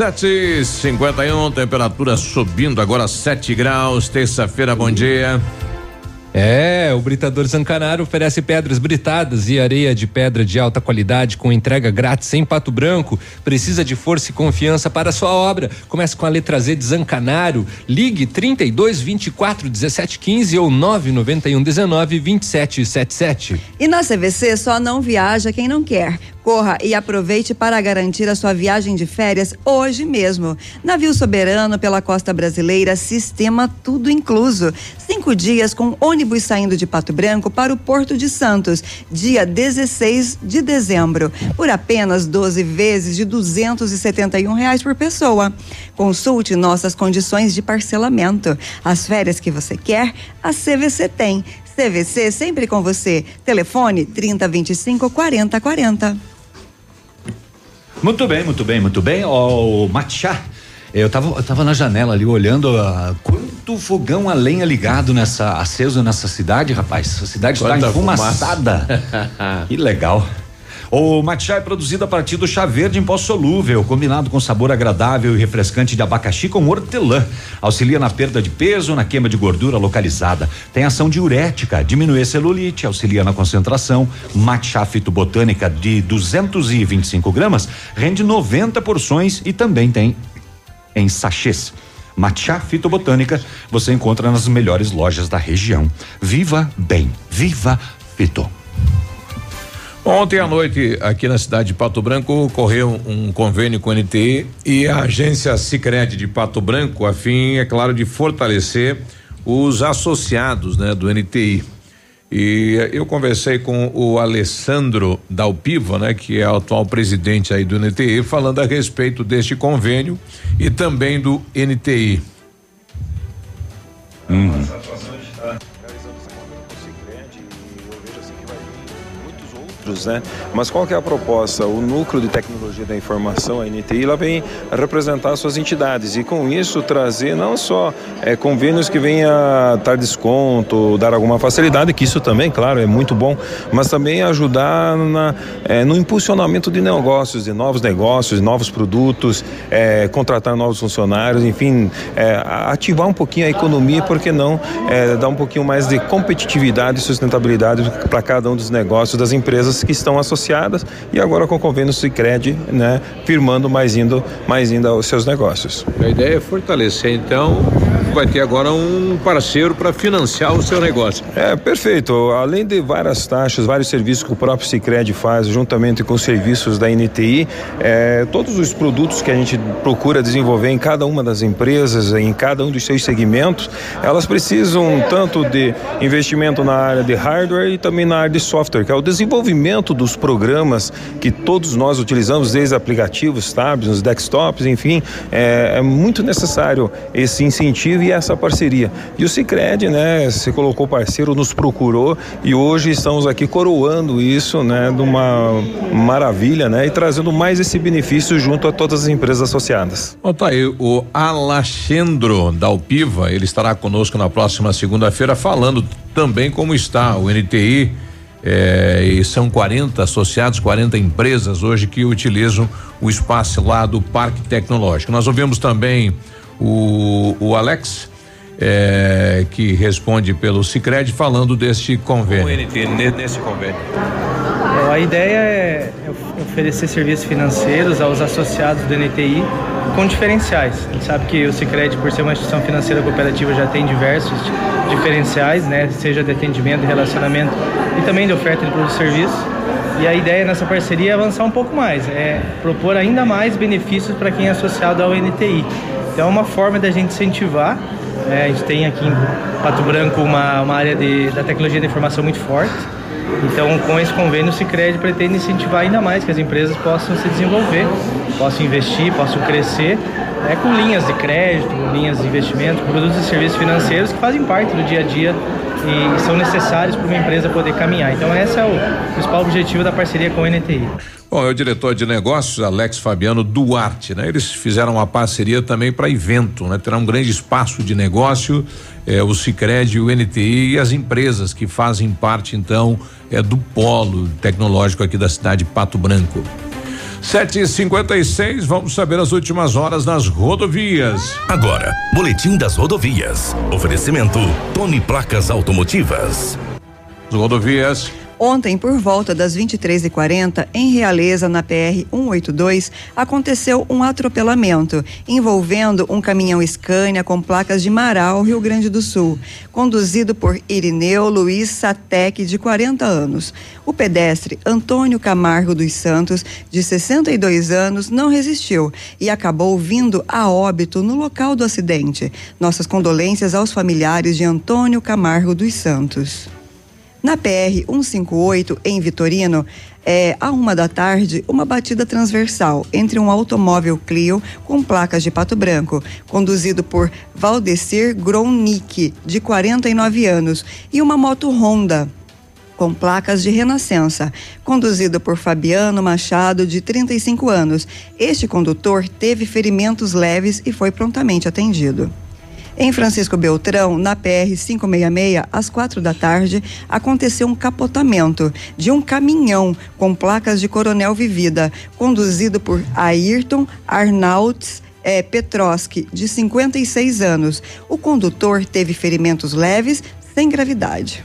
7h51, temperatura subindo agora 7 graus, terça-feira, bom dia. É, o Britador Zancanaro oferece pedras britadas e areia de pedra de alta qualidade com entrega grátis em Pato Branco. Precisa de força e confiança para a sua obra? Comece com a letra Z de Zancanaro. Ligue 32 24 17 15 ou 991 19 27 77. E na CVC só não viaja quem não quer. Corra e aproveite para garantir a sua viagem de férias hoje mesmo. Navio soberano pela costa brasileira, sistema tudo incluso. Cinco dias com ônibus saindo de Pato Branco para o Porto de Santos, dia 16 de dezembro, por apenas 12 vezes de 271 reais por pessoa. Consulte nossas condições de parcelamento. As férias que você quer, a CVC tem. CVC sempre com você. Telefone 3025 4040. Muito bem, muito bem, muito bem. Ó, o Matcha. Eu tava, eu tava na janela ali olhando ah, quanto fogão a lenha ligado nessa, aceso nessa cidade, rapaz. A cidade está enfumaçada. que legal. O matcha é produzido a partir do chá verde em pó solúvel, combinado com sabor agradável e refrescante de abacaxi com hortelã. Auxilia na perda de peso, na queima de gordura localizada. Tem ação diurética, diminui a celulite, auxilia na concentração. Matcha fitobotânica de 225 gramas rende 90 porções e também tem em sachês. Matcha fitobotânica você encontra nas melhores lojas da região. Viva bem, viva fito. Ontem à noite, aqui na cidade de Pato Branco, ocorreu um convênio com a NTI e a agência Sicredi de Pato Branco, a fim, é claro, de fortalecer os associados, né, do NTI. E eh, eu conversei com o Alessandro Dalpiva, né, que é o atual presidente aí do NTI, falando a respeito deste convênio e também do NTI. Uhum. Outros, né? Mas qual que é a proposta? O núcleo de tecnologia da informação, a NTI, ela vem representar suas entidades e com isso trazer não só é, convênios que venha dar desconto, dar alguma facilidade, que isso também, claro, é muito bom, mas também ajudar na, é, no impulsionamento de negócios, de novos negócios, novos produtos, é, contratar novos funcionários, enfim, ativar um pouquinho a economia, por que não dar um pouquinho mais de competitividade e sustentabilidade para cada um dos negócios das empresas que estão associadas e agora com o convênio Sicredi, né, firmando mais indo, mais ainda os seus negócios. A ideia é fortalecer, então, vai ter agora um parceiro para financiar o seu negócio. É, perfeito. Além de várias taxas, vários serviços que o próprio Sicredi faz, juntamente com os serviços da NTI, é, todos os produtos que a gente procura desenvolver em cada uma das empresas, em cada um dos seus segmentos, elas precisam tanto de investimento na área de hardware e também na área de software, que é o desenvolvimento dos programas que todos nós utilizamos, desde aplicativos, tablets, desktops, enfim, é, é muito necessário esse incentivo e essa parceria. E o Sicredi, né, se colocou parceiro, nos procurou e hoje estamos aqui coroando isso, né, de uma maravilha, né, e trazendo mais esse benefício junto a todas as empresas associadas. Bom, tá aí o Alexandro Dalpiva, ele estará conosco na próxima segunda-feira falando também como está o NTI. eh, e são 40 associados, 40 empresas hoje que utilizam o espaço lá do Parque Tecnológico. Nós ouvimos também o, o Alex é, que responde pelo Sicredi falando deste convênio. O NT, nesse convênio. É, a ideia é oferecer serviços financeiros aos associados do NTI com diferenciais. A gente sabe que o Sicredi, por ser uma instituição financeira cooperativa, já tem diversos diferenciais, né, seja de atendimento, de relacionamento e também de oferta de produtos e serviços. E a ideia nessa parceria é avançar um pouco mais, é propor ainda mais benefícios para quem é associado ao NTI. Então é uma forma da gente incentivar. É, a gente tem aqui em Pato Branco uma, uma área de, da tecnologia da informação muito forte. Então, com esse convênio, o Cicred pretende incentivar ainda mais que as empresas possam se desenvolver, possam investir, possam crescer, é, com linhas de crédito, linhas de investimento, produtos e serviços financeiros que fazem parte do dia a dia e são necessários para uma empresa poder caminhar. Então, esse é o principal objetivo da parceria com o NTI. Bom, é o diretor de negócios, Alex Fabiano Duarte, né? Eles fizeram uma parceria também para evento, né? Terá um grande espaço de negócio, é, o Cicred, o NTI e as empresas que fazem parte, então, é do polo tecnológico aqui da cidade de Pato Branco. 7h56, vamos saber as últimas horas nas rodovias. Agora, Boletim das Rodovias. Oferecimento Tony Placas Automotivas. Rodovias. Ontem, por volta das 23h40, em Realeza, na PR 182, aconteceu um atropelamento envolvendo um caminhão Scania com placas de Marau, Rio Grande do Sul, conduzido por Irineu Luiz Satec, de 40 anos. O pedestre Antônio Camargo dos Santos, de 62 anos, não resistiu e acabou vindo a óbito no local do acidente. Nossas condolências aos familiares de Antônio Camargo dos Santos. Na PR 158, em Vitorino, é, à uma da tarde, uma batida transversal entre um automóvel Clio com placas de pato branco, conduzido por Valdecir Gronick, de 49 anos, e uma moto Honda, com placas de renascença, conduzido por Fabiano Machado, de 35 anos. Este condutor teve ferimentos leves e foi prontamente atendido. Em Francisco Beltrão, na PR 566, às quatro da tarde, aconteceu um capotamento de um caminhão com placas de Coronel Vivida, conduzido por Ayrton Arnauts é, Petroski, de 56 anos. O condutor teve ferimentos leves, sem gravidade.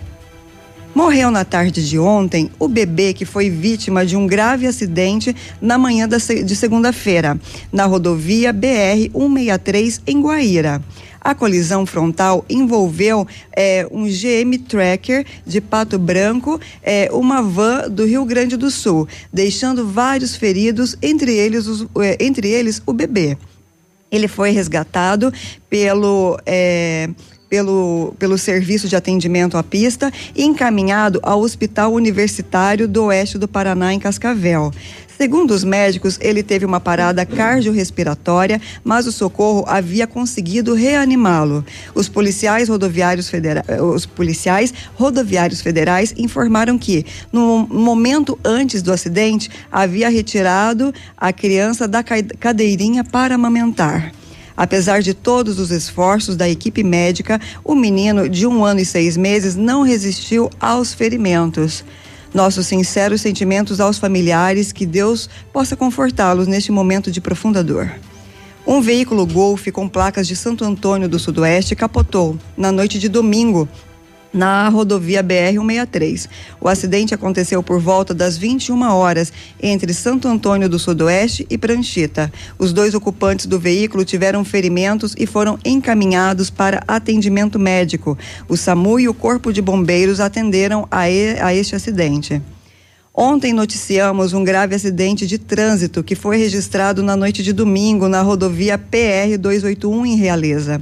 Morreu na tarde de ontem o bebê que foi vítima de um grave acidente na manhã de segunda-feira, na rodovia BR 163 em Guaíra. A colisão frontal envolveu é, um GM Tracker de Pato Branco, é, uma van do Rio Grande do Sul, deixando vários feridos, entre eles, os, é, entre eles o bebê. Ele foi resgatado pelo é, pelo, pelo serviço de atendimento à pista e encaminhado ao Hospital Universitário do Oeste do Paraná, em Cascavel. Segundo os médicos, ele teve uma parada cardiorrespiratória, mas o socorro havia conseguido reanimá-lo. Os policiais rodoviários federais, os policiais rodoviários federais informaram que no momento antes do acidente havia retirado a criança da cadeirinha para amamentar. Apesar de todos os esforços da equipe médica, o menino de um ano e seis meses não resistiu aos ferimentos. Nossos sinceros sentimentos aos familiares, que Deus possa confortá-los neste momento de profunda dor. Um veículo Golf com placas de Santo Antônio do Sudoeste capotou na noite de domingo na rodovia BR-163. O acidente aconteceu por volta das 21 horas entre Santo Antônio do Sudoeste e Pranchita. Os dois ocupantes do veículo tiveram ferimentos e foram encaminhados para atendimento médico. O SAMU e o Corpo de Bombeiros atenderam a, e, a este acidente. Ontem noticiamos um grave acidente de trânsito que foi registrado na noite de domingo na rodovia PR 281 em Realeza.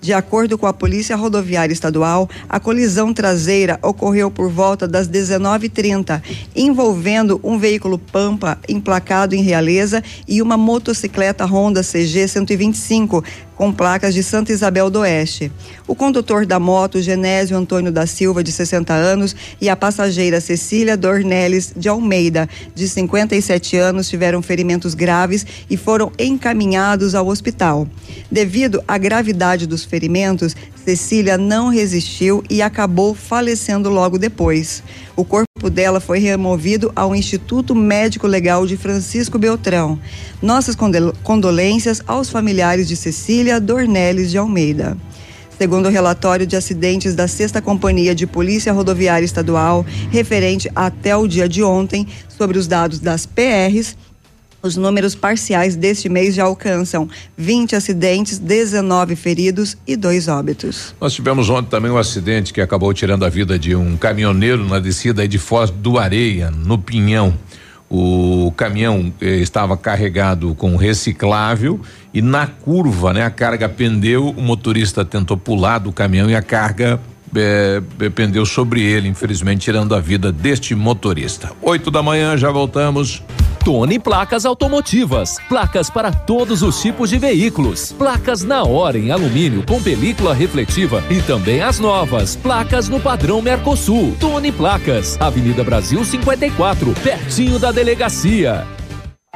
De acordo com a Polícia Rodoviária Estadual, a colisão traseira ocorreu por volta das 19h30, envolvendo um veículo Pampa emplacado em Realeza e uma motocicleta Honda CG 125 com placas de Santa Isabel do Oeste. O condutor da moto, Genésio Antônio da Silva, de 60 anos, e a passageira Cecília Dornelles de Almeida, de 57 anos, tiveram ferimentos graves e foram encaminhados ao hospital. Devido à gravidade dos ferimentos, Cecília não resistiu e acabou falecendo logo depois. O corpo dela foi removido ao Instituto Médico Legal de Francisco Beltrão. Nossas condolências aos familiares de Cecília Dornelles de Almeida. Segundo o relatório de acidentes da Sexta Companhia de Polícia Rodoviária Estadual, referente até o dia de ontem, sobre os dados das PRs, os números parciais deste mês já alcançam 20 acidentes, 19 feridos e dois óbitos. Nós tivemos ontem também um acidente que acabou tirando a vida de um caminhoneiro na descida de Foz do Areia, no Pinhão. O caminhão eh, estava carregado com reciclável e na curva, né, a carga pendeu, o motorista tentou pular do caminhão e a carga eh, pendeu sobre ele, infelizmente tirando a vida deste motorista. Oito da manhã, já voltamos. Tony Placas Automotivas. Placas para todos os tipos de veículos. Placas na hora em alumínio com película refletiva e também as novas. Placas no padrão Mercosul. Tony Placas. Avenida Brasil 54, pertinho da delegacia.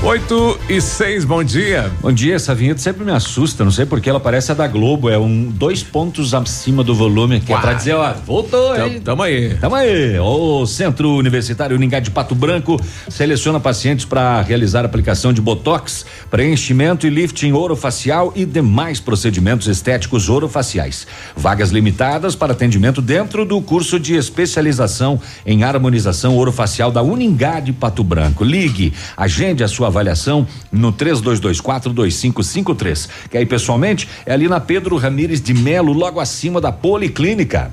8 e 6, bom dia. Bom dia, essa vinheta sempre me assusta, não sei porque ela parece a da Globo, é um dois pontos acima do volume, que é pra dizer, ó, voltou, hein? Tamo, tamo aí. Tamo aí. O Centro Universitário Uningá de Pato Branco seleciona pacientes para realizar aplicação de botox, preenchimento e lifting orofacial e demais procedimentos estéticos orofaciais. Vagas limitadas para atendimento dentro do curso de especialização em harmonização orofacial da Uningá de Pato Branco. Ligue, agende a sua avaliação no 3224 2553. Quer ir pessoalmente? É ali na Pedro Ramires de Melo, logo acima da Policlínica.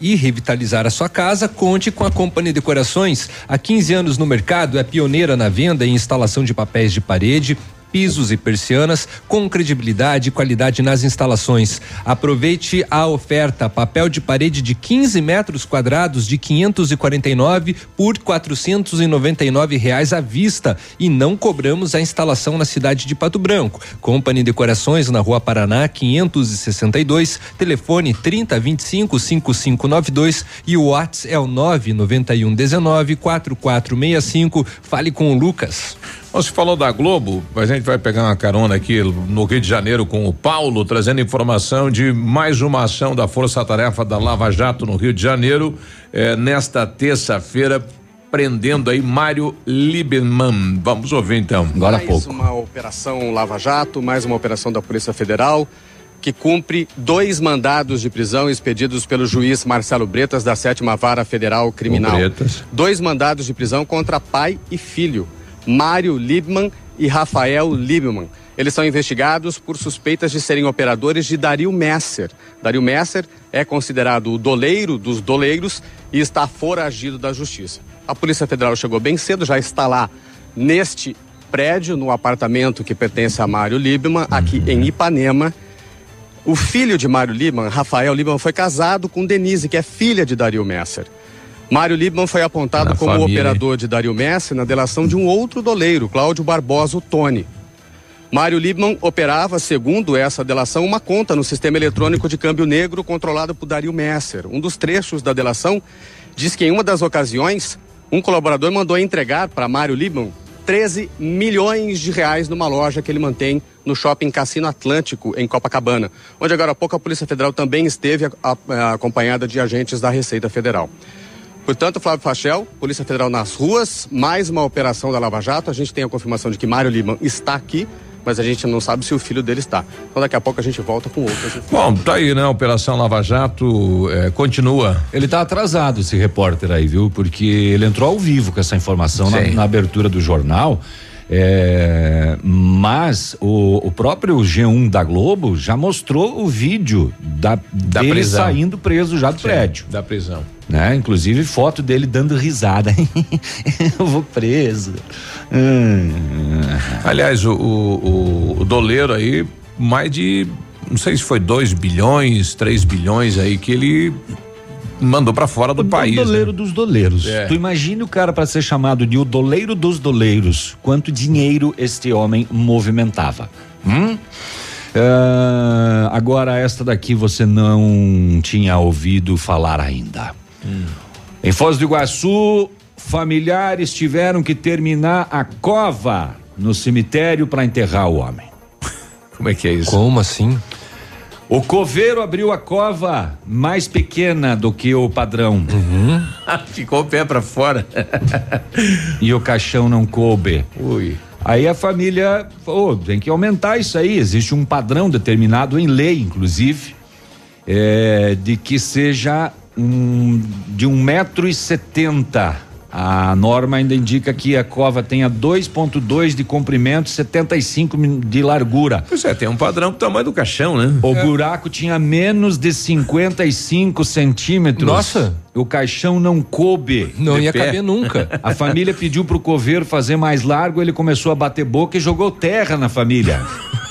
e revitalizar a sua casa, conte com a Company Decorações. Há 15 anos no mercado, é pioneira na venda e instalação de papéis de parede, pisos e persianas com credibilidade e qualidade nas instalações. Aproveite a oferta: papel de parede de 15 metros quadrados de 549 por 499 reais à vista e não cobramos a instalação na cidade de Pato Branco. Company Decorações na Rua Paraná 562, telefone 3025 5592 e o WhatsApp é o 991 19 4465. Fale com o Lucas. Você falou da Globo, a gente vai pegar uma carona aqui no Rio de Janeiro com o Paulo, trazendo informação de mais uma ação da Força Tarefa da Lava Jato no Rio de Janeiro, eh, nesta terça-feira, prendendo aí Mário Lieberman. Vamos ouvir então. Agora mais uma operação Lava Jato, mais uma operação da Polícia Federal que cumpre dois mandados de prisão expedidos pelo juiz Marcelo Bretas da Sétima Vara Federal Criminal. Dois mandados de prisão contra pai e filho, Mário Liebman e Rafael Liebman. Eles são investigados por suspeitas de serem operadores de Dario Messer. Dario Messer é considerado o doleiro dos doleiros e está foragido da justiça. A Polícia Federal chegou bem cedo, já está lá neste prédio, no apartamento que pertence a Mário Liebman, aqui em Ipanema. O filho de Mário Liebman, Rafael Liebman, foi casado com Denise, que é filha de Dario Messer. Mário Liebman foi apontado Na como família, operador de Dario Messer na delação de um outro doleiro, Cláudio Barbosa o Tony. Mário Liebman operava, segundo essa delação, uma conta no sistema eletrônico de câmbio negro controlado por Dario Messer. Um dos trechos da delação diz que em uma das ocasiões, um colaborador mandou entregar para Mário Liebman 13 milhões de reais numa loja que ele mantém no shopping Cassino Atlântico, em Copacabana, onde agora há pouco a Polícia Federal também esteve acompanhada de agentes da Receita Federal. Portanto, Flávio Fachel, Polícia Federal nas ruas, mais uma operação da Lava Jato. A gente tem a confirmação de que Mário Lima está aqui mas a gente não sabe se o filho dele está. Então daqui a pouco a gente volta com outras Bom, tá aí, né? A Operação Lava Jato é, continua. Ele tá atrasado, esse repórter aí, viu? Porque ele entrou ao vivo com essa informação na, na, abertura do jornal. É, mas o, o, próprio G1 da Globo já mostrou o vídeo da, da dele prisão. saindo preso já do Sim, prédio. Da prisão. Né? Inclusive foto dele dando risada. Eu vou preso. Hum. Aliás, o, o, o doleiro aí, mais de não sei se foi 2 bilhões, 3 bilhões aí que ele mandou para fora do o país. O doleiro né? dos doleiros. É. Tu imagine o cara para ser chamado de o doleiro dos doleiros. Quanto dinheiro este homem movimentava? Hum? Uh, agora, esta daqui você não tinha ouvido falar ainda. Hum. Em Foz do Iguaçu, familiares tiveram que terminar a cova no cemitério para enterrar o homem. Como é que é isso? Como assim? O coveiro abriu a cova mais pequena do que o padrão. Uhum. Ficou o pé para fora. e o caixão não coube. Ui. Aí a família, oh, tem que aumentar isso aí. Existe um padrão determinado em lei, inclusive, é, de que seja um, de um metro e setenta a norma ainda indica que a cova tenha 2,2 de comprimento, 75 de largura. Pois é, tem um padrão do tamanho do caixão, né? O é. buraco tinha menos de 55 centímetros. Nossa! O caixão não coube. Não ia pé. caber nunca. A família pediu pro coveiro fazer mais largo, ele começou a bater boca e jogou terra na família.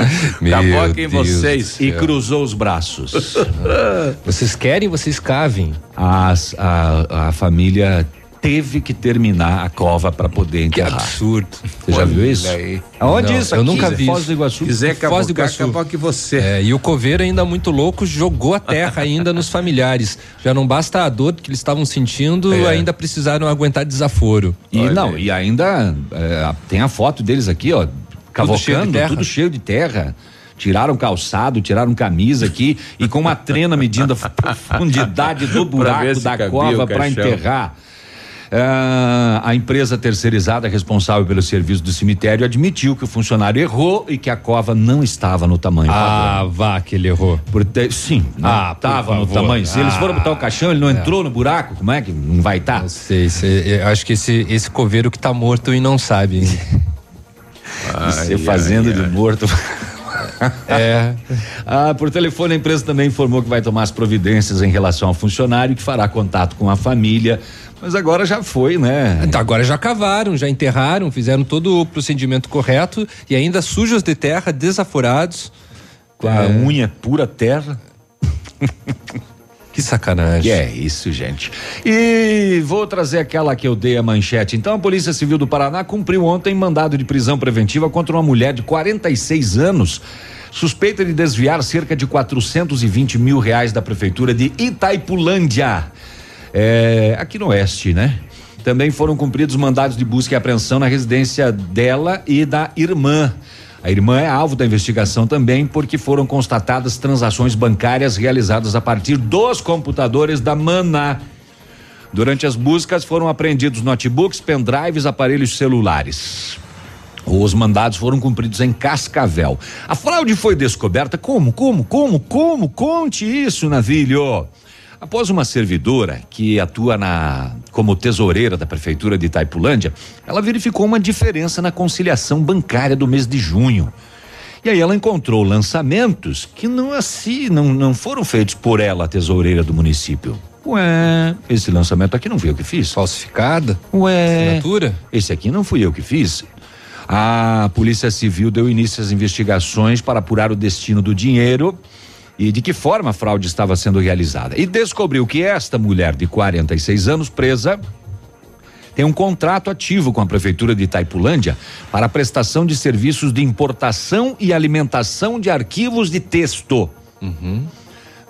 Meu boca em vocês. E cruzou os braços. vocês querem, vocês cavem. As, a, a família teve que terminar a cova para poder enterrar. Que absurdo. Você já viu isso? Aí. Aonde Não, isso? Eu aqui? nunca vi. Foz do Iguaçu. Quiser Foz do Iguaçu. que você. É, e o coveiro ainda muito louco jogou a terra ainda nos familiares. Já não basta a dor que eles estavam sentindo, é. ainda precisaram aguentar desaforo. E Olha. não, e ainda é, tem a foto deles aqui, ó, cavocando, tudo cheio de terra tiraram calçado, tiraram camisa aqui e com uma trena medindo a profundidade do buraco da cova para enterrar. Uh, a empresa terceirizada responsável pelo serviço do cemitério admitiu que o funcionário errou e que a cova não estava no tamanho. Ah, padrão. vá que ele errou. Por te, sim, ah, estava no tamanho. Se ah, eles foram botar o caixão, ele não é. entrou no buraco, como é que não vai estar? Tá? Não sei, sei, acho que esse, esse coveiro que está morto e não sabe. Você fazendo ai, de morto. É. Ah, por telefone, a empresa também informou que vai tomar as providências em relação ao funcionário, que fará contato com a família mas agora já foi, né? Então, agora já cavaram, já enterraram, fizeram todo o procedimento correto e ainda sujos de terra, desaforados. Com a é... unha pura terra. Que sacanagem. É isso, gente. E vou trazer aquela que eu dei a manchete. Então, a Polícia Civil do Paraná cumpriu ontem mandado de prisão preventiva contra uma mulher de 46 anos, suspeita de desviar cerca de 420 mil reais da prefeitura de Itaipulândia é, aqui no oeste, né? Também foram cumpridos mandados de busca e apreensão na residência dela e da irmã. A irmã é alvo da investigação também porque foram constatadas transações bancárias realizadas a partir dos computadores da Mana. Durante as buscas foram apreendidos notebooks, pendrives, aparelhos celulares. Os mandados foram cumpridos em Cascavel. A fraude foi descoberta como, como, como, como? Conte isso, Navilho. Após uma servidora que atua na como tesoureira da prefeitura de Itaipulândia, ela verificou uma diferença na conciliação bancária do mês de junho. E aí ela encontrou lançamentos que não assim, não, não foram feitos por ela, a tesoureira do município. Ué, esse lançamento aqui não fui eu que fiz. Falsificada? Ué. Assinatura? Esse aqui não fui eu que fiz. A Polícia Civil deu início às investigações para apurar o destino do dinheiro e de que forma a fraude estava sendo realizada. E descobriu que esta mulher de 46 anos, presa, tem um contrato ativo com a Prefeitura de Itaipulândia para a prestação de serviços de importação e alimentação de arquivos de texto. Uhum.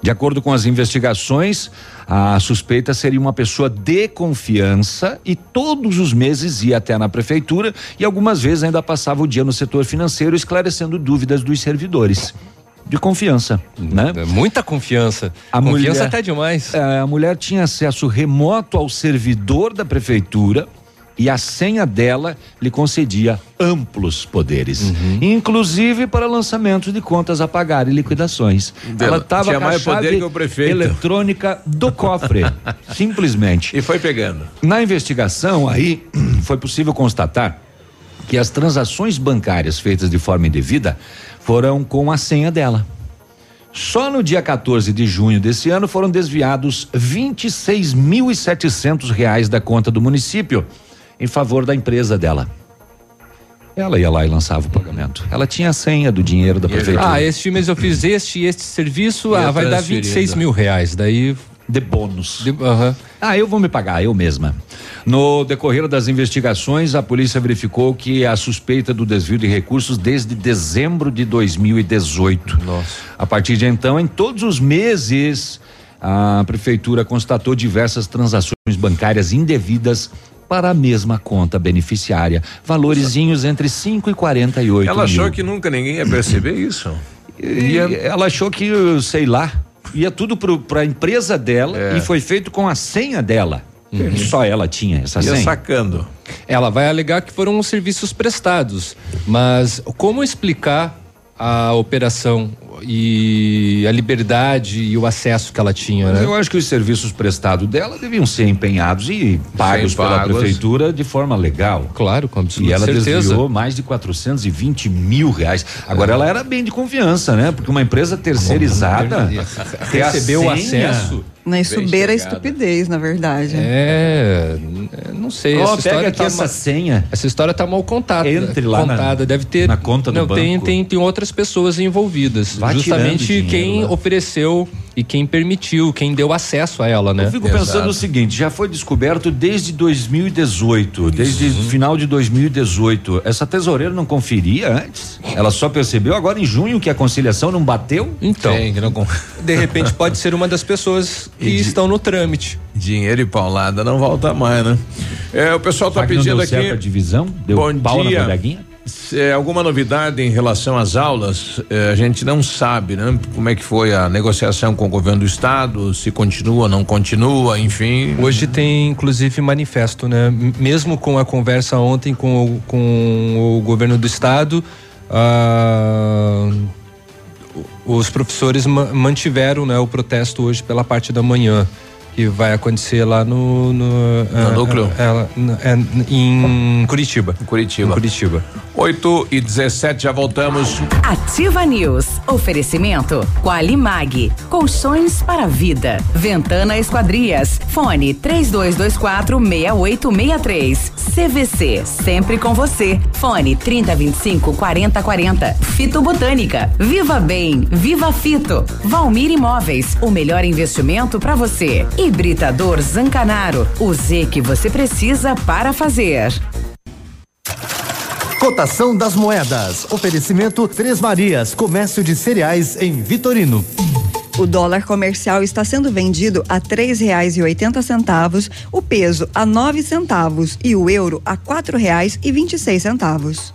De acordo com as investigações, a suspeita seria uma pessoa de confiança e todos os meses ia até na prefeitura e algumas vezes ainda passava o dia no setor financeiro esclarecendo dúvidas dos servidores de confiança, né? É muita confiança. A confiança mulher, até demais. É, a mulher tinha acesso remoto ao servidor da prefeitura, e a senha dela lhe concedia amplos poderes, Uhum. inclusive para lançamentos de contas a pagar e liquidações. Dela- Ela estava com a mais chave eletrônica do cofre, simplesmente. E foi pegando. Na investigação aí foi possível constatar que as transações bancárias feitas de forma indevida foram com a senha dela. Só no dia 14 de junho desse ano foram desviados 26.700 reais da conta do município em favor da empresa dela. Ela ia lá e lançava o pagamento. Ela tinha a senha do dinheiro da prefeitura. Ah, este mês eu fiz este e este serviço, ah, vai dar 26 mil reais. Daí. De bônus. De. Ah, eu vou me pagar, eu mesma. No decorrer das investigações, a polícia verificou que a suspeita do desvio de recursos desde dezembro de 2018. Nossa. A partir de então, em todos os meses, a prefeitura constatou diversas transações bancárias indevidas para a mesma conta beneficiária, valorezinhos entre 5 e 48 Ela mil. achou que nunca ninguém ia perceber isso. E ela achou que, sei lá, ia tudo para a empresa dela É. e foi feito com a senha dela. Uhum. Só ela tinha essa Ia senha. sacando. Ela vai alegar que foram serviços prestados, mas como explicar a operação e a liberdade e o acesso que ela tinha, Mas né? eu acho que os serviços prestados dela deviam ser empenhados e pagos pela prefeitura de forma legal. Claro, com absoluta E ela certeza. desviou mais de 420 mil reais. Agora ela era bem de confiança, né? Porque uma empresa terceirizada Recebeu o acesso. Na isso beira a chegada. estupidez, na verdade. É, não sei. Ó, essa pega história aqui tá essa ma- senha. Essa história tá mal contada. Entre lá na- contada. Deve ter na conta do não, Tem, banco. tem, tem outras pessoas envolvidas. Vai justamente quem lá. ofereceu e quem permitiu, quem deu acesso a ela, né? Eu fico pensando o seguinte, já foi descoberto desde 2018, desde o final de 2018. Essa tesoureira não conferia antes? Ela só percebeu agora em junho que a conciliação não bateu? Então, que não de repente pode ser uma das pessoas que estão no trâmite. Dinheiro e paulada não volta mais, né? É, o pessoal tá Será que não pedindo certo a aqui. divisão? Deu Bom pau dia. na bodeguinha? É, alguma novidade em relação às aulas? É, a gente não sabe, né? Como é que foi a negociação com o governo do estado? Se continua, não continua, enfim. Hoje tem inclusive manifesto, né? Mesmo com a conversa ontem com o, com o governo do estado, ah, os professores ma- mantiveram né, o protesto hoje pela parte da manhã. Que vai acontecer lá no. No, ah, núcleo? ah, ah, é, em Curitiba. Curitiba. Em Curitiba. 8 e 17, já voltamos. Ativa News. Oferecimento Qualimag. Colchões para vida. Ventana Esquadrias. Fone 3224 6863. CVC. Sempre com você. Fone 3025 4040. Fito Botânica. Viva Bem. Viva Fito. Valmir Imóveis. O melhor investimento para você. Hibridador Zancanaro. O Z que você precisa para fazer. Cotação das moedas. Oferecimento Três Marias, comércio de cereais em Vitorino. O dólar comercial está sendo vendido a três reais e oitenta centavos, o peso a nove centavos e o euro a quatro reais e vinte e seis centavos.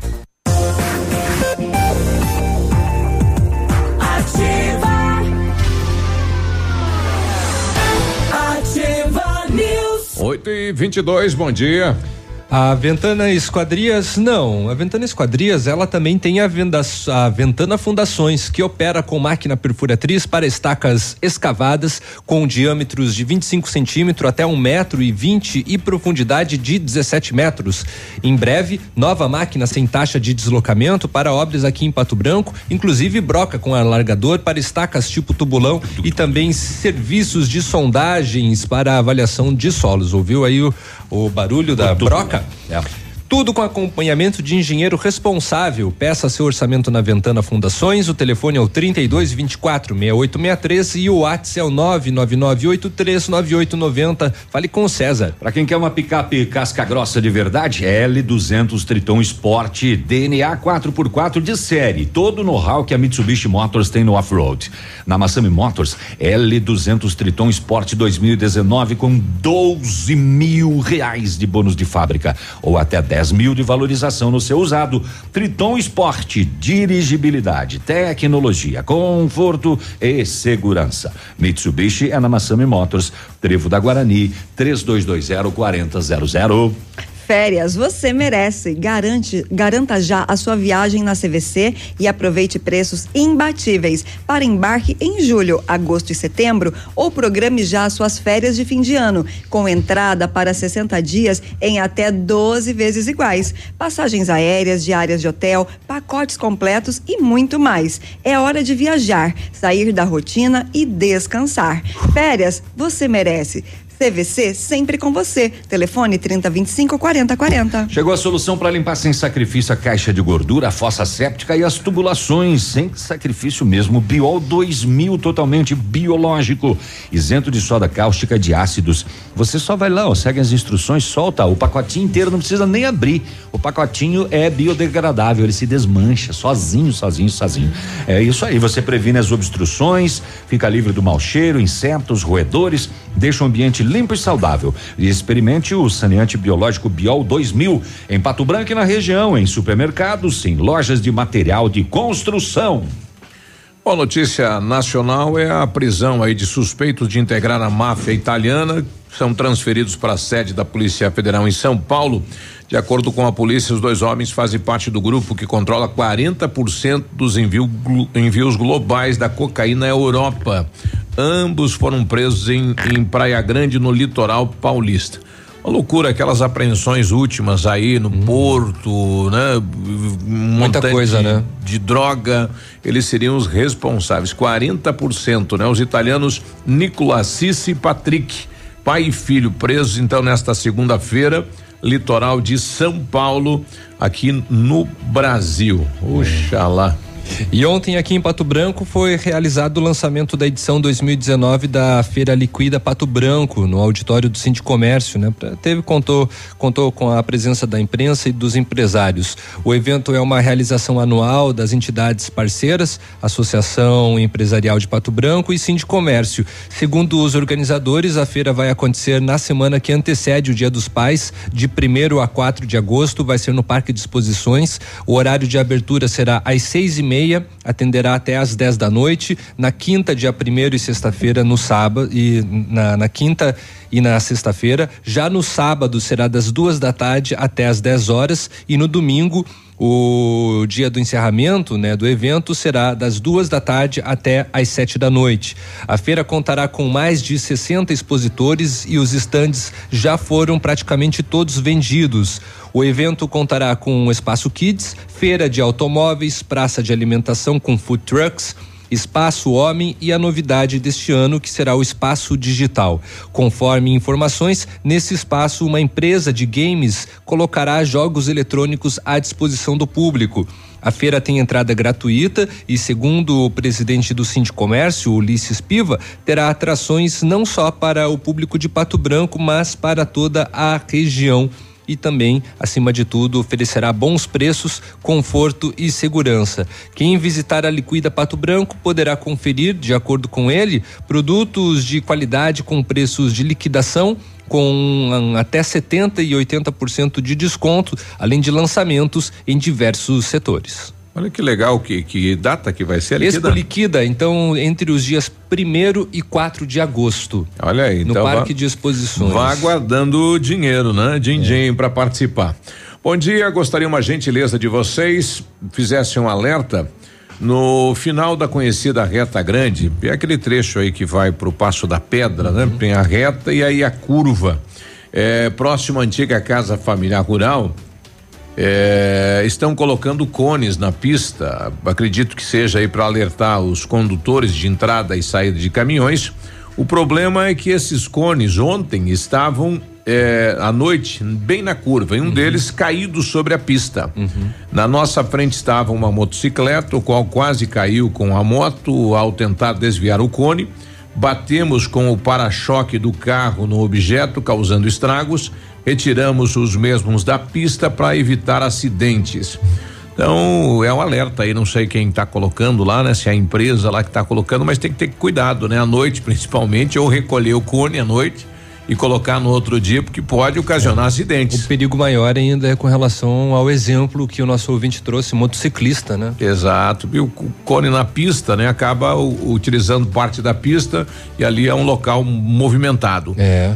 8 e 22, bom dia. A Ventana Esquadrias, não. A Ventana Esquadrias, ela também tem a, venda, a Ventana Fundações, que opera com máquina perfuratriz para estacas escavadas com diâmetros de 25 centímetros até um metro e 20 e profundidade de 17 metros. Em breve, nova máquina sem taxa de deslocamento para obras aqui em Pato Branco, inclusive broca com alargador para estacas tipo tubulão e também serviços de sondagens para avaliação de solos. Ouviu aí o, o barulho da broca? É. Tudo com acompanhamento de engenheiro responsável. Peça seu orçamento na Ventana Fundações. O telefone é o 32 24 6863 e o WhatsApp é o 999839890. Fale com o César. Para quem quer uma picape casca grossa de verdade, L200 Triton Sport DNA 4x4 de série. Todo o know-how que a Mitsubishi Motors tem no off-road. Na Massami Motors, L200 Triton Sport 2019 com 12 mil reais de bônus de fábrica ou até 10 10 mil de valorização no seu usado. Triton Esporte, dirigibilidade, tecnologia, conforto e segurança. Mitsubishi é na Massami Motors, Trevo da Guarani, 3220 4000 férias você merece. Garante, garanta já a sua viagem na CVC e aproveite preços imbatíveis para embarque em julho, agosto e setembro ou programe já suas férias de fim de ano, com entrada para 60 dias em até 12 vezes iguais. Passagens aéreas, diárias de hotel, pacotes completos e muito mais. É hora de viajar, sair da rotina e descansar. Férias você merece. CVC sempre com você. Telefone 3025 4040. Chegou a solução para limpar sem sacrifício a caixa de gordura, a fossa séptica e as tubulações. Sem sacrifício mesmo. Biol 2000 totalmente biológico. Isento de soda cáustica de ácidos. Você só vai lá, ó, segue as instruções, solta o pacotinho inteiro, não precisa nem abrir. O pacotinho é biodegradável, ele se desmancha sozinho, sozinho, sozinho. É isso aí, você previne as obstruções, fica livre do mau cheiro, insetos, roedores, deixa o ambiente limpo e saudável. Experimente o saneante biológico Biol 2000 em Pato Branco e na região, em supermercados, em lojas de material de construção. Bom, notícia nacional é a prisão aí de suspeitos de integrar a máfia italiana, são transferidos para a sede da Polícia Federal em São Paulo. De acordo com a polícia, os dois homens fazem parte do grupo que controla 40% dos envio, envios globais da cocaína à Europa. Ambos foram presos em, em Praia Grande, no litoral paulista. Uma loucura, aquelas apreensões últimas aí no hum. porto, né? Muita coisa, de, né? De droga, eles seriam os responsáveis, 40%, né? Os italianos Nicolas Sissi e Patrick, pai e filho, presos então nesta segunda-feira, litoral de São Paulo, aqui no Brasil. Oxalá. E ontem aqui em Pato Branco foi realizado o lançamento da edição 2019 da Feira Liquida Pato Branco no auditório do Cinti Comércio, né? Teve contou contou com a presença da imprensa e dos empresários. O evento é uma realização anual das entidades parceiras, Associação Empresarial de Pato Branco e Cinti Comércio. Segundo os organizadores, a feira vai acontecer na semana que antecede o Dia dos Pais, de 1 a 4 de agosto, vai ser no Parque de Exposições. O horário de abertura será às seis e meia atenderá até às 10 da noite. Na quinta, dia primeiro e sexta-feira, no sábado, e na, na quinta e na sexta-feira. Já no sábado será das duas da tarde até às 10 horas e no domingo o dia do encerramento né, do evento será das duas da tarde até às sete da noite. A feira contará com mais de 60 expositores e os estandes já foram praticamente todos vendidos. O evento contará com um espaço kids, feira de automóveis, praça de alimentação com food trucks Espaço Homem e a novidade deste ano que será o Espaço Digital. Conforme informações, nesse espaço uma empresa de games colocará jogos eletrônicos à disposição do público. A feira tem entrada gratuita e, segundo o presidente do Sindicomércio, Ulisses Piva, terá atrações não só para o público de Pato Branco, mas para toda a região e também, acima de tudo, oferecerá bons preços, conforto e segurança. Quem visitar a Liquida Pato Branco poderá conferir, de acordo com ele, produtos de qualidade com preços de liquidação com até 70 e 80% de desconto, além de lançamentos em diversos setores. Olha que legal, que, que data que vai ser a liquida? Expo liquida, então, entre os dias 1 e 4 de agosto. Olha aí, no então. Parque de Exposições. Vá aguardando dinheiro, né? Din-din é. para participar. Bom dia, gostaria uma gentileza de vocês, fizesse um alerta no final da conhecida reta grande, é aquele trecho aí que vai para o Passo da Pedra, né? uhum. né? Tem a reta e aí a curva. É, próximo à antiga casa familiar rural, é, estão colocando cones na pista. Acredito que seja aí para alertar os condutores de entrada e saída de caminhões. O problema é que esses cones ontem estavam é, à noite, bem na curva, e um uhum. deles caído sobre a pista. Uhum. Na nossa frente estava uma motocicleta, o qual quase caiu com a moto ao tentar desviar o cone. Batemos com o para-choque do carro no objeto, causando estragos retiramos os mesmos da pista para evitar acidentes. Então, é um alerta aí, não sei quem está colocando lá, né? Se é a empresa lá que está colocando, mas tem que ter cuidado, né? À noite, principalmente, ou recolher o cone à noite e colocar no outro dia, porque pode ocasionar é. acidentes. O perigo maior ainda é com relação ao exemplo que o nosso ouvinte trouxe, motociclista, né? Exato. E o cone na pista, né? Acaba o, utilizando parte da pista e ali é um local movimentado. É.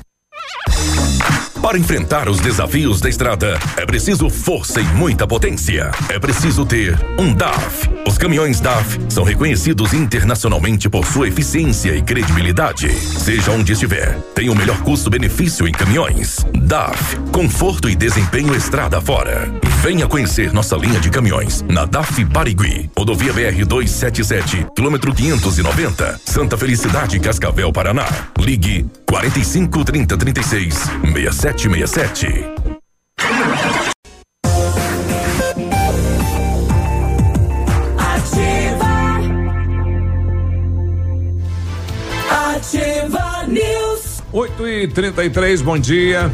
Para enfrentar os desafios da estrada, é preciso força e muita potência. É preciso ter um DAF. Os caminhões DAF são reconhecidos internacionalmente por sua eficiência e credibilidade. Seja onde estiver, tem o melhor custo-benefício em caminhões. DAF, conforto e desempenho estrada fora. Venha conhecer nossa linha de caminhões na DAF Barigui, rodovia BR 277, quilômetro 590, Santa Felicidade, Cascavel, Paraná. Ligue 45 30 36 6767. Ativa. Ativa News. 8 e 33 bom dia.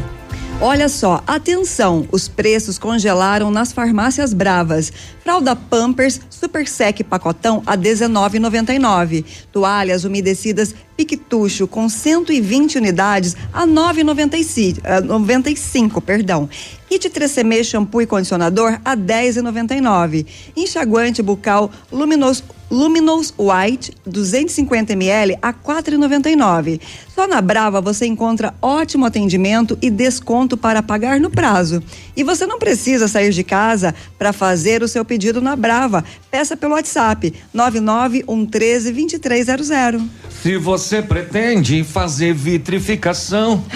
Olha só, atenção, os preços congelaram nas farmácias bravas. Fralda Pampers Super Sec pacotão a 19,99. Toalhas umedecidas Piquetucho com 120 unidades a 9,95, 95, perdão. Kit 3CM shampoo e condicionador a 10,99. Enxaguante bucal Luminous Luminous White 250 ml a 4,99. Só na Brava você encontra ótimo atendimento e desconto para pagar no prazo. E você não precisa sair de casa para fazer o seu pedido na Brava. Peça pelo WhatsApp 99113 2300. Se você pretende fazer vitrificação.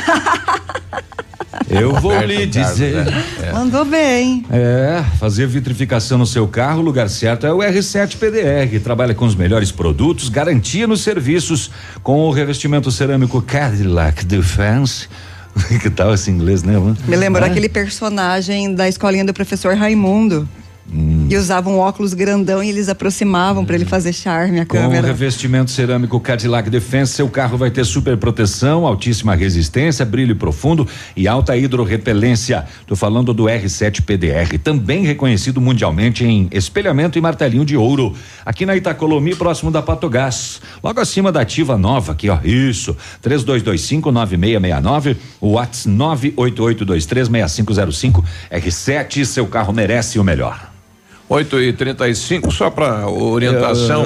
Eu vou lhe dizer. Né? É. Mandou bem. É, fazer vitrificação no seu carro, o lugar certo é o R7 PDR. Trabalha com os melhores produtos, garantia nos serviços, com o revestimento cerâmico Cadillac Defense. que tal esse inglês, né? Me lembrou é? aquele personagem da escolinha do professor Raimundo. Hum. E usavam um óculos grandão e eles aproximavam hum. para ele fazer charme a Com câmera. Com revestimento cerâmico Cadillac Defense, seu carro vai ter super proteção, altíssima resistência, brilho profundo e alta hidrorrepelência. Tô falando do R7 PDR, também reconhecido mundialmente em espelhamento e martelinho de ouro. Aqui na Itacolomi, próximo da Patogás. Logo acima da Ativa Nova, aqui ó, isso. 3225-9669, o WhatsApp 988236505. R7, seu carro merece o melhor. 8 e 35 só para orientação.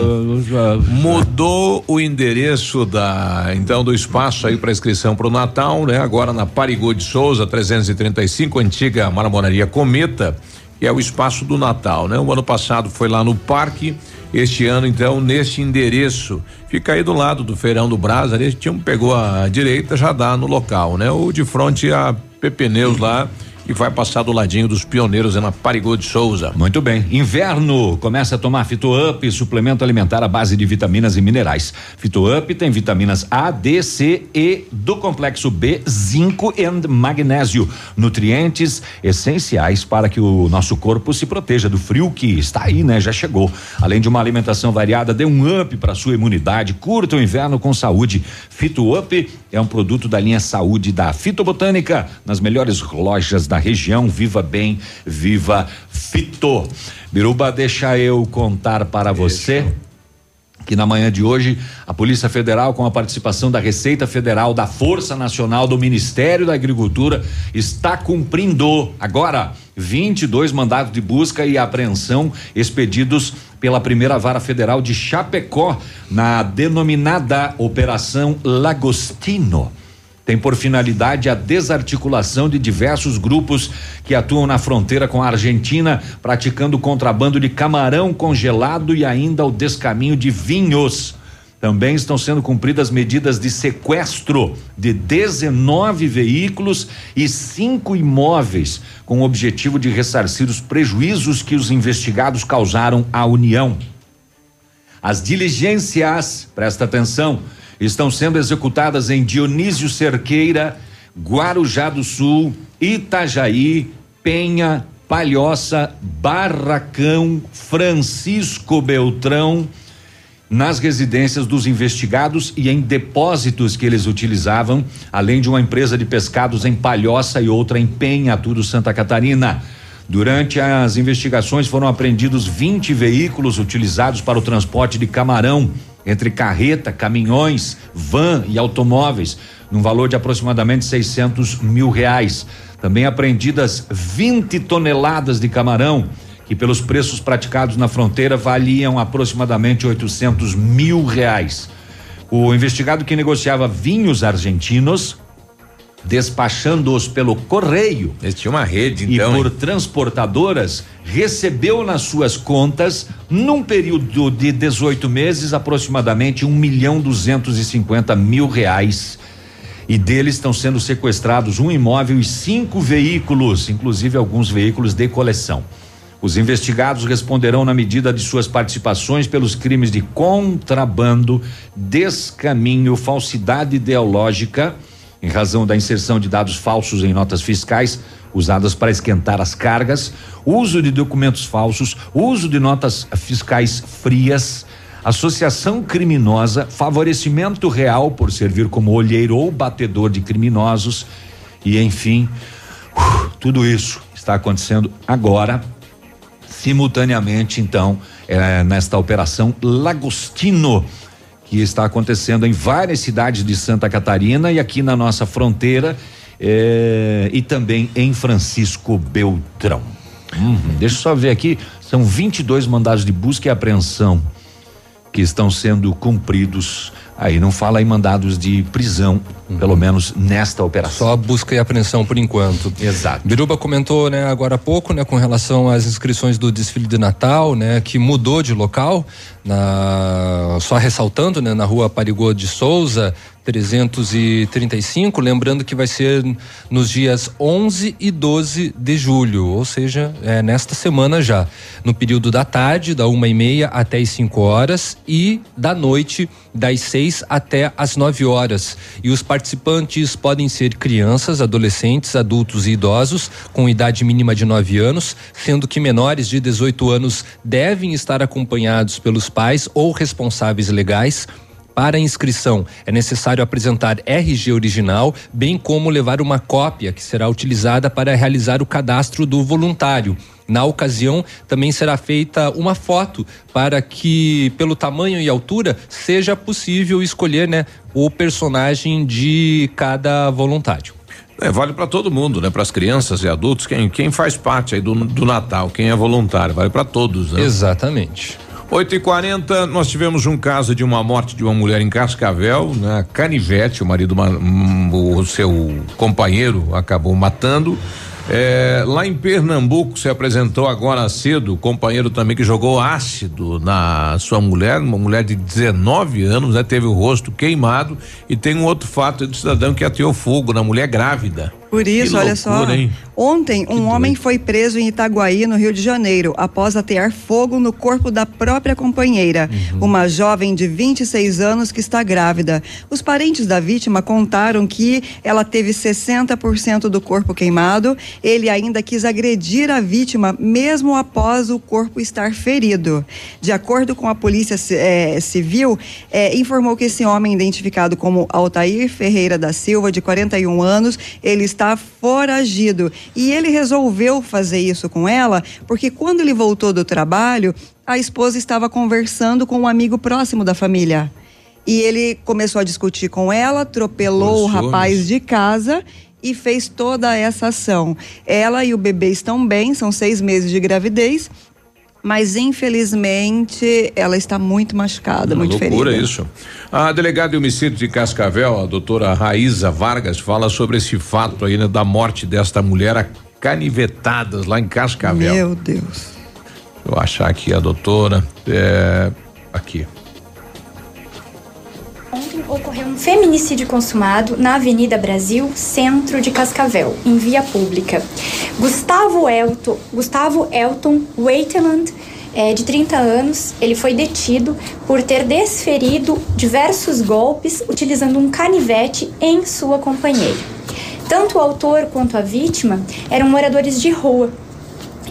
Mudou o endereço da então do espaço aí para inscrição para o Natal, né? Agora na Parigô de Souza 335, antiga Marmoraria Cometa, que é o espaço do Natal, né? O ano passado foi lá no parque, este ano então neste endereço. Fica aí do lado do Feirão do Brás, ali tinha um pegou a direita, já dá no local, né? O de frente a Pepeneus lá e vai passar do ladinho dos pioneiros na Parigô de Souza. Muito bem. Inverno, começa a tomar Fito Up, suplemento alimentar à base de vitaminas e minerais. Fito Up tem vitaminas A, D, C, E do complexo B, zinco e magnésio, nutrientes essenciais para que o nosso corpo se proteja do frio que está aí, né? Já chegou. Além de uma alimentação variada, dê um up para sua imunidade. Curta o inverno com saúde. Fito Up é um produto da linha Saúde da Fitobotânica, nas melhores lojas da região. Viva bem, viva Fito. Biruba, deixa eu contar para você que na manhã de hoje a Polícia Federal, com a participação da Receita Federal, da Força Nacional, do Ministério da Agricultura, está cumprindo agora 22 mandados de busca e apreensão expedidos pela primeira vara federal de Chapecó na denominada Operação Lagostino tem por finalidade a desarticulação de diversos grupos que atuam na fronteira com a Argentina, praticando contrabando de camarão congelado e ainda o descaminho de vinhos. Também estão sendo cumpridas medidas de sequestro de 19 veículos e cinco imóveis, com o objetivo de ressarcir os prejuízos que os investigados causaram à União. As diligências, presta atenção, estão sendo executadas em Dionísio Cerqueira, Guarujá do Sul, Itajaí, Penha, Palhoça, Barracão, Francisco Beltrão, nas residências dos investigados e em depósitos que eles utilizavam, além de uma empresa de pescados em Palhoça e outra em Penha, tudo Santa Catarina. Durante as investigações foram apreendidos 20 veículos utilizados para o transporte de camarão, entre carreta, caminhões, van e automóveis, num valor de aproximadamente 600 mil reais. Também apreendidas 20 toneladas de camarão, que pelos preços praticados na fronteira valiam aproximadamente 800 mil reais. O investigado que negociava vinhos argentinos despachando-os pelo correio. Eles tinham uma rede, então. E por hein? transportadoras, recebeu nas suas contas, num período de 18 meses, aproximadamente um milhão duzentos e cinquenta mil reais. E deles estão sendo sequestrados um imóvel e cinco veículos, inclusive alguns veículos de coleção. Os investigados responderão na medida de suas participações pelos crimes de contrabando, descaminho, falsidade ideológica em razão da inserção de dados falsos em notas fiscais usadas para esquentar as cargas, uso de documentos falsos, uso de notas fiscais frias, associação criminosa, favorecimento real por servir como olheiro ou batedor de criminosos e, enfim, uh, tudo isso está acontecendo agora, simultaneamente, então, eh, nesta operação Lagostino que está acontecendo em várias cidades de Santa Catarina e aqui na nossa fronteira eh, e também em Francisco Beltrão. Uhum. Deixa eu só ver aqui, são 22 mandados de busca e apreensão que estão sendo cumpridos. Aí não fala em mandados de prisão, uhum. pelo menos nesta operação. Só busca e apreensão por enquanto. Exato. Biruba comentou, né, agora há pouco, né, com relação às inscrições do desfile de Natal, né, que mudou de local, na só ressaltando, né, na Rua Parigô de Souza, 335, lembrando que vai ser nos dias 11 e 12 de julho, ou seja, é nesta semana já, no período da tarde, da uma e meia até as 5 horas e da noite, das 6 até as 9 horas. E os participantes podem ser crianças, adolescentes, adultos e idosos com idade mínima de 9 anos, sendo que menores de 18 anos devem estar acompanhados pelos pais ou responsáveis legais para inscrição, é necessário apresentar RG original, bem como levar uma cópia que será utilizada para realizar o cadastro do voluntário. Na ocasião, também será feita uma foto para que, pelo tamanho e altura, seja possível escolher né, o personagem de cada voluntário. É, vale para todo mundo, né? Para as crianças e adultos, quem, quem faz parte aí do, do Natal, quem é voluntário, vale para todos, né? Exatamente. 8 e 40 nós tivemos um caso de uma morte de uma mulher em Cascavel, né? Canivete, o marido, o seu companheiro acabou matando. É, lá em Pernambuco se apresentou agora cedo o companheiro também que jogou ácido na sua mulher, uma mulher de 19 anos, né? Teve o rosto queimado e tem um outro fato do cidadão que ateou fogo na mulher grávida. Por isso, Que olha loucura, só. hein? Ontem, um homem foi preso em Itaguaí, no Rio de Janeiro, após atear fogo no corpo da própria companheira, uma jovem de 26 anos que está grávida. Os parentes da vítima contaram que ela teve 60% do corpo queimado. Ele ainda quis agredir a vítima, mesmo após o corpo estar ferido. De acordo com a Polícia Ci- eh, Civil, eh, informou que esse homem, identificado como Altair Ferreira da Silva, de 41 anos, ele está foragido. E ele resolveu fazer isso com ela porque quando ele voltou do trabalho, a esposa estava conversando com um amigo próximo da família. E ele começou a discutir com ela, atropelou o rapaz de casa e fez toda essa ação. Ela e o bebê estão bem, são seis meses de gravidez, mas infelizmente ela está muito machucada, Uma muito loucura ferida. isso. A delegada de homicídio de Cascavel, a doutora Raíza Vargas, fala sobre esse fato aí né, da morte desta mulher a canivetadas lá em Cascavel. Meu Deus. Vou achar aqui a doutora. É, aqui. Ontem ocorreu um feminicídio consumado na Avenida Brasil, centro de Cascavel, em via pública. Gustavo Elton, Gustavo Elton Waitland, é, de 30 anos, ele foi detido por ter desferido diversos golpes utilizando um canivete em sua companheira. Tanto o autor quanto a vítima eram moradores de rua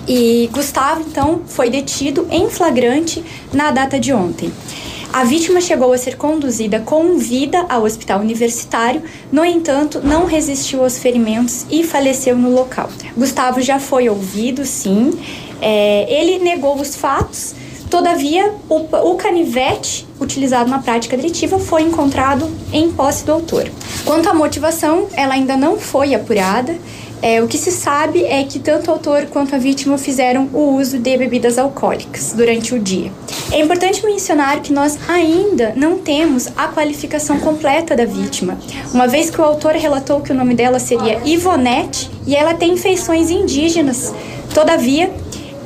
e Gustavo, então, foi detido em flagrante na data de ontem. A vítima chegou a ser conduzida com vida ao hospital universitário, no entanto, não resistiu aos ferimentos e faleceu no local. Gustavo já foi ouvido, sim. É, ele negou os fatos, todavia, o, o canivete utilizado na prática delitiva foi encontrado em posse do autor. Quanto à motivação, ela ainda não foi apurada. É, o que se sabe é que tanto o autor quanto a vítima fizeram o uso de bebidas alcoólicas durante o dia. É importante mencionar que nós ainda não temos a qualificação completa da vítima, uma vez que o autor relatou que o nome dela seria Ivonete e ela tem feições indígenas. Todavia,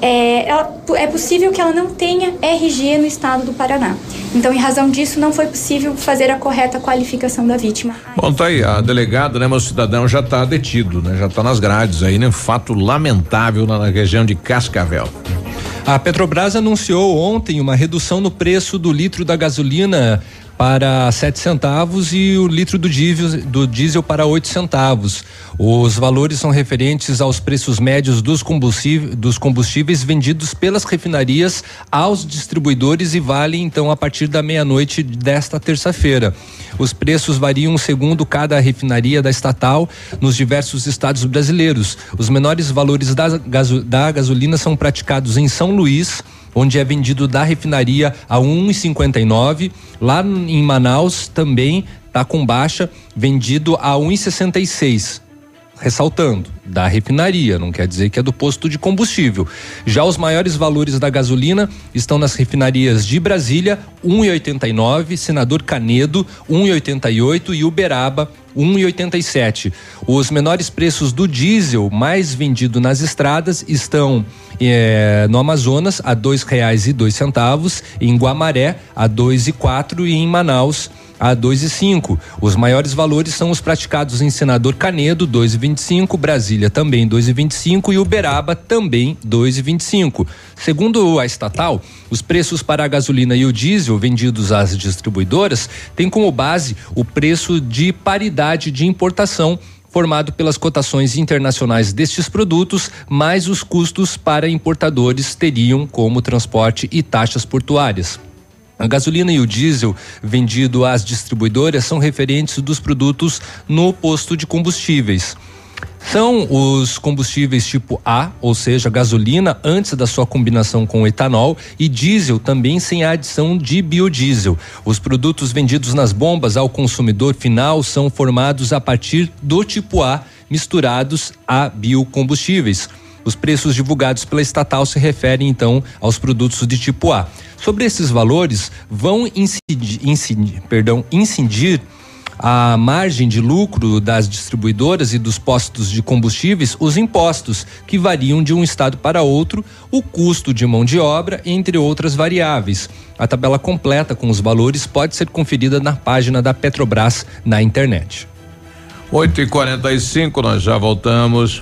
é, ela- é possível que ela não tenha RG no estado do Paraná. Então, em razão disso, não foi possível fazer a correta qualificação da vítima. Bom, tá aí, a delegada, né, meu cidadão já tá detido, né? Já tá nas grades aí, né? Fato lamentável na, na região de Cascavel. A Petrobras anunciou ontem uma redução no preço do litro da gasolina para 7 centavos e o litro do diesel, do diesel para 8 centavos. Os valores são referentes aos preços médios dos combustíveis, dos combustíveis vendidos pelas refinarias aos distribuidores e valem então a partir da meia-noite desta terça-feira. Os preços variam segundo cada refinaria da estatal nos diversos estados brasileiros. Os menores valores da, da gasolina são praticados em São Luís, onde é vendido da refinaria a 1,59. Lá em Manaus também está com baixa, vendido a 1,66 ressaltando, da refinaria, não quer dizer que é do posto de combustível. Já os maiores valores da gasolina estão nas refinarias de Brasília, 1,89, Senador Canedo, 1,88 e Uberaba, 1,87. Os menores preços do diesel mais vendido nas estradas estão eh, no Amazonas a dois reais e dois centavos, em Guamaré a dois e quatro e em Manaus a dois e cinco. Os maiores valores são os praticados em Senador Canedo, dois e vinte e cinco, Brasília também dois e vinte cinco Uberaba também dois e vinte e cinco. Segundo a estatal, os preços para a gasolina e o diesel vendidos às distribuidoras têm como base o preço de paridade de importação formado pelas cotações internacionais destes produtos, mais os custos para importadores teriam como transporte e taxas portuárias. A gasolina e o diesel vendido às distribuidoras são referentes dos produtos no posto de combustíveis. São os combustíveis tipo A, ou seja, gasolina antes da sua combinação com etanol e diesel também sem a adição de biodiesel. Os produtos vendidos nas bombas ao consumidor final são formados a partir do tipo A, misturados a biocombustíveis. Os preços divulgados pela estatal se referem então aos produtos de tipo A. Sobre esses valores, vão incidir, incidir, perdão, incidir a margem de lucro das distribuidoras e dos postos de combustíveis os impostos, que variam de um estado para outro, o custo de mão de obra, entre outras variáveis. A tabela completa com os valores pode ser conferida na página da Petrobras na internet. 8 e 45 nós já voltamos.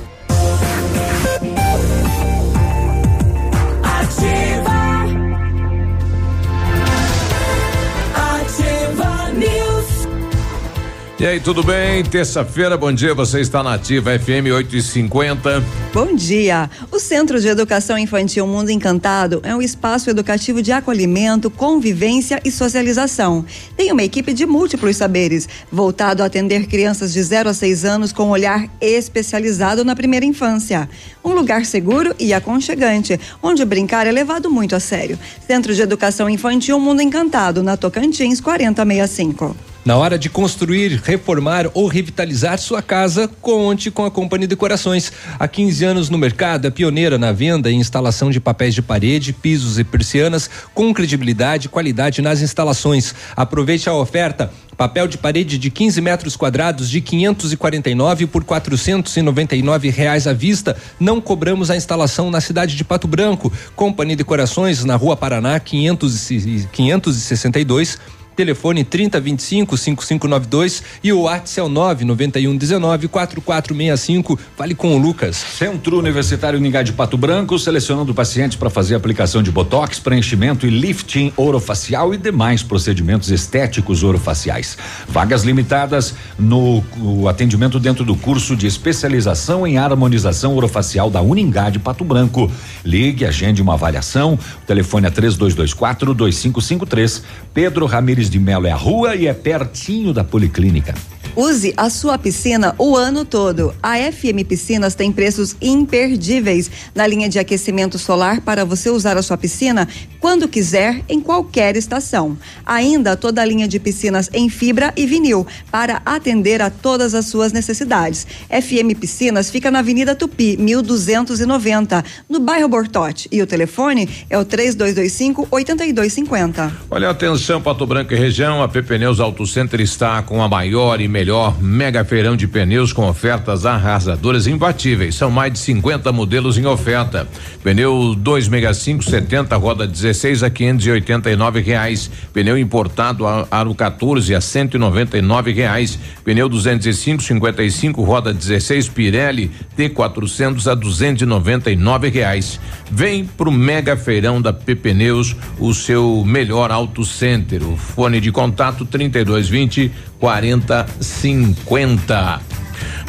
E aí, tudo bem? Terça-feira, bom dia. Você está na Ativa FM 8 e 50 Bom dia! O Centro de Educação Infantil Mundo Encantado é um espaço educativo de acolhimento, convivência e socialização. Tem uma equipe de múltiplos saberes, voltado a atender crianças de 0 a 6 anos com um olhar especializado na primeira infância. Um lugar seguro e aconchegante, onde brincar é levado muito a sério. Centro de Educação Infantil Mundo Encantado, na Tocantins 4065. Na hora de construir, reformar ou revitalizar sua casa, conte com a Companhia Decorações. Há 15 anos no mercado, é pioneira na venda e instalação de papéis de parede, pisos e persianas, com credibilidade e qualidade nas instalações. Aproveite a oferta. Papel de parede de 15 metros quadrados de 549 por 499 reais à vista. Não cobramos a instalação na cidade de Pato Branco. Companhia Decorações na Rua Paraná 500 e 562 telefone 3025 5592 e o WhatsApp é o 99119 4465. Fale com o Lucas. Centro Universitário Uningá de Pato Branco, selecionando pacientes para fazer aplicação de botox, preenchimento e lifting orofacial e demais procedimentos estéticos orofaciais. Vagas limitadas no, atendimento dentro do curso de especialização em harmonização orofacial da Uningá de Pato Branco. Ligue, agende uma avaliação. O telefone é 3224 2553. Pedro De Melo é a rua e é pertinho da Policlínica. Use a sua piscina o ano todo. A FM Piscinas tem preços imperdíveis na linha de aquecimento solar para você usar a sua piscina quando quiser, em qualquer estação. Ainda toda a linha de piscinas em fibra e vinil para atender a todas as suas necessidades. FM Piscinas fica na Avenida Tupi, 1290, no bairro Bortote. E o telefone é o 3225 8250. Olha, atenção, Pato Branco e região, a PP Pneus Auto Center está com a maior e melhor mega feirão de pneus com ofertas arrasadoras imbatíveis. São mais de 50 modelos em oferta. Pneu 265 70 roda 16 a 589 reais. Pneu importado aro 14 a 199 reais. Pneu 205 55 roda 16 Pirelli T400 a 299 reais. Vem pro mega feirão da PP Pneus, o seu melhor auto center. O fone de contato 3220 4050.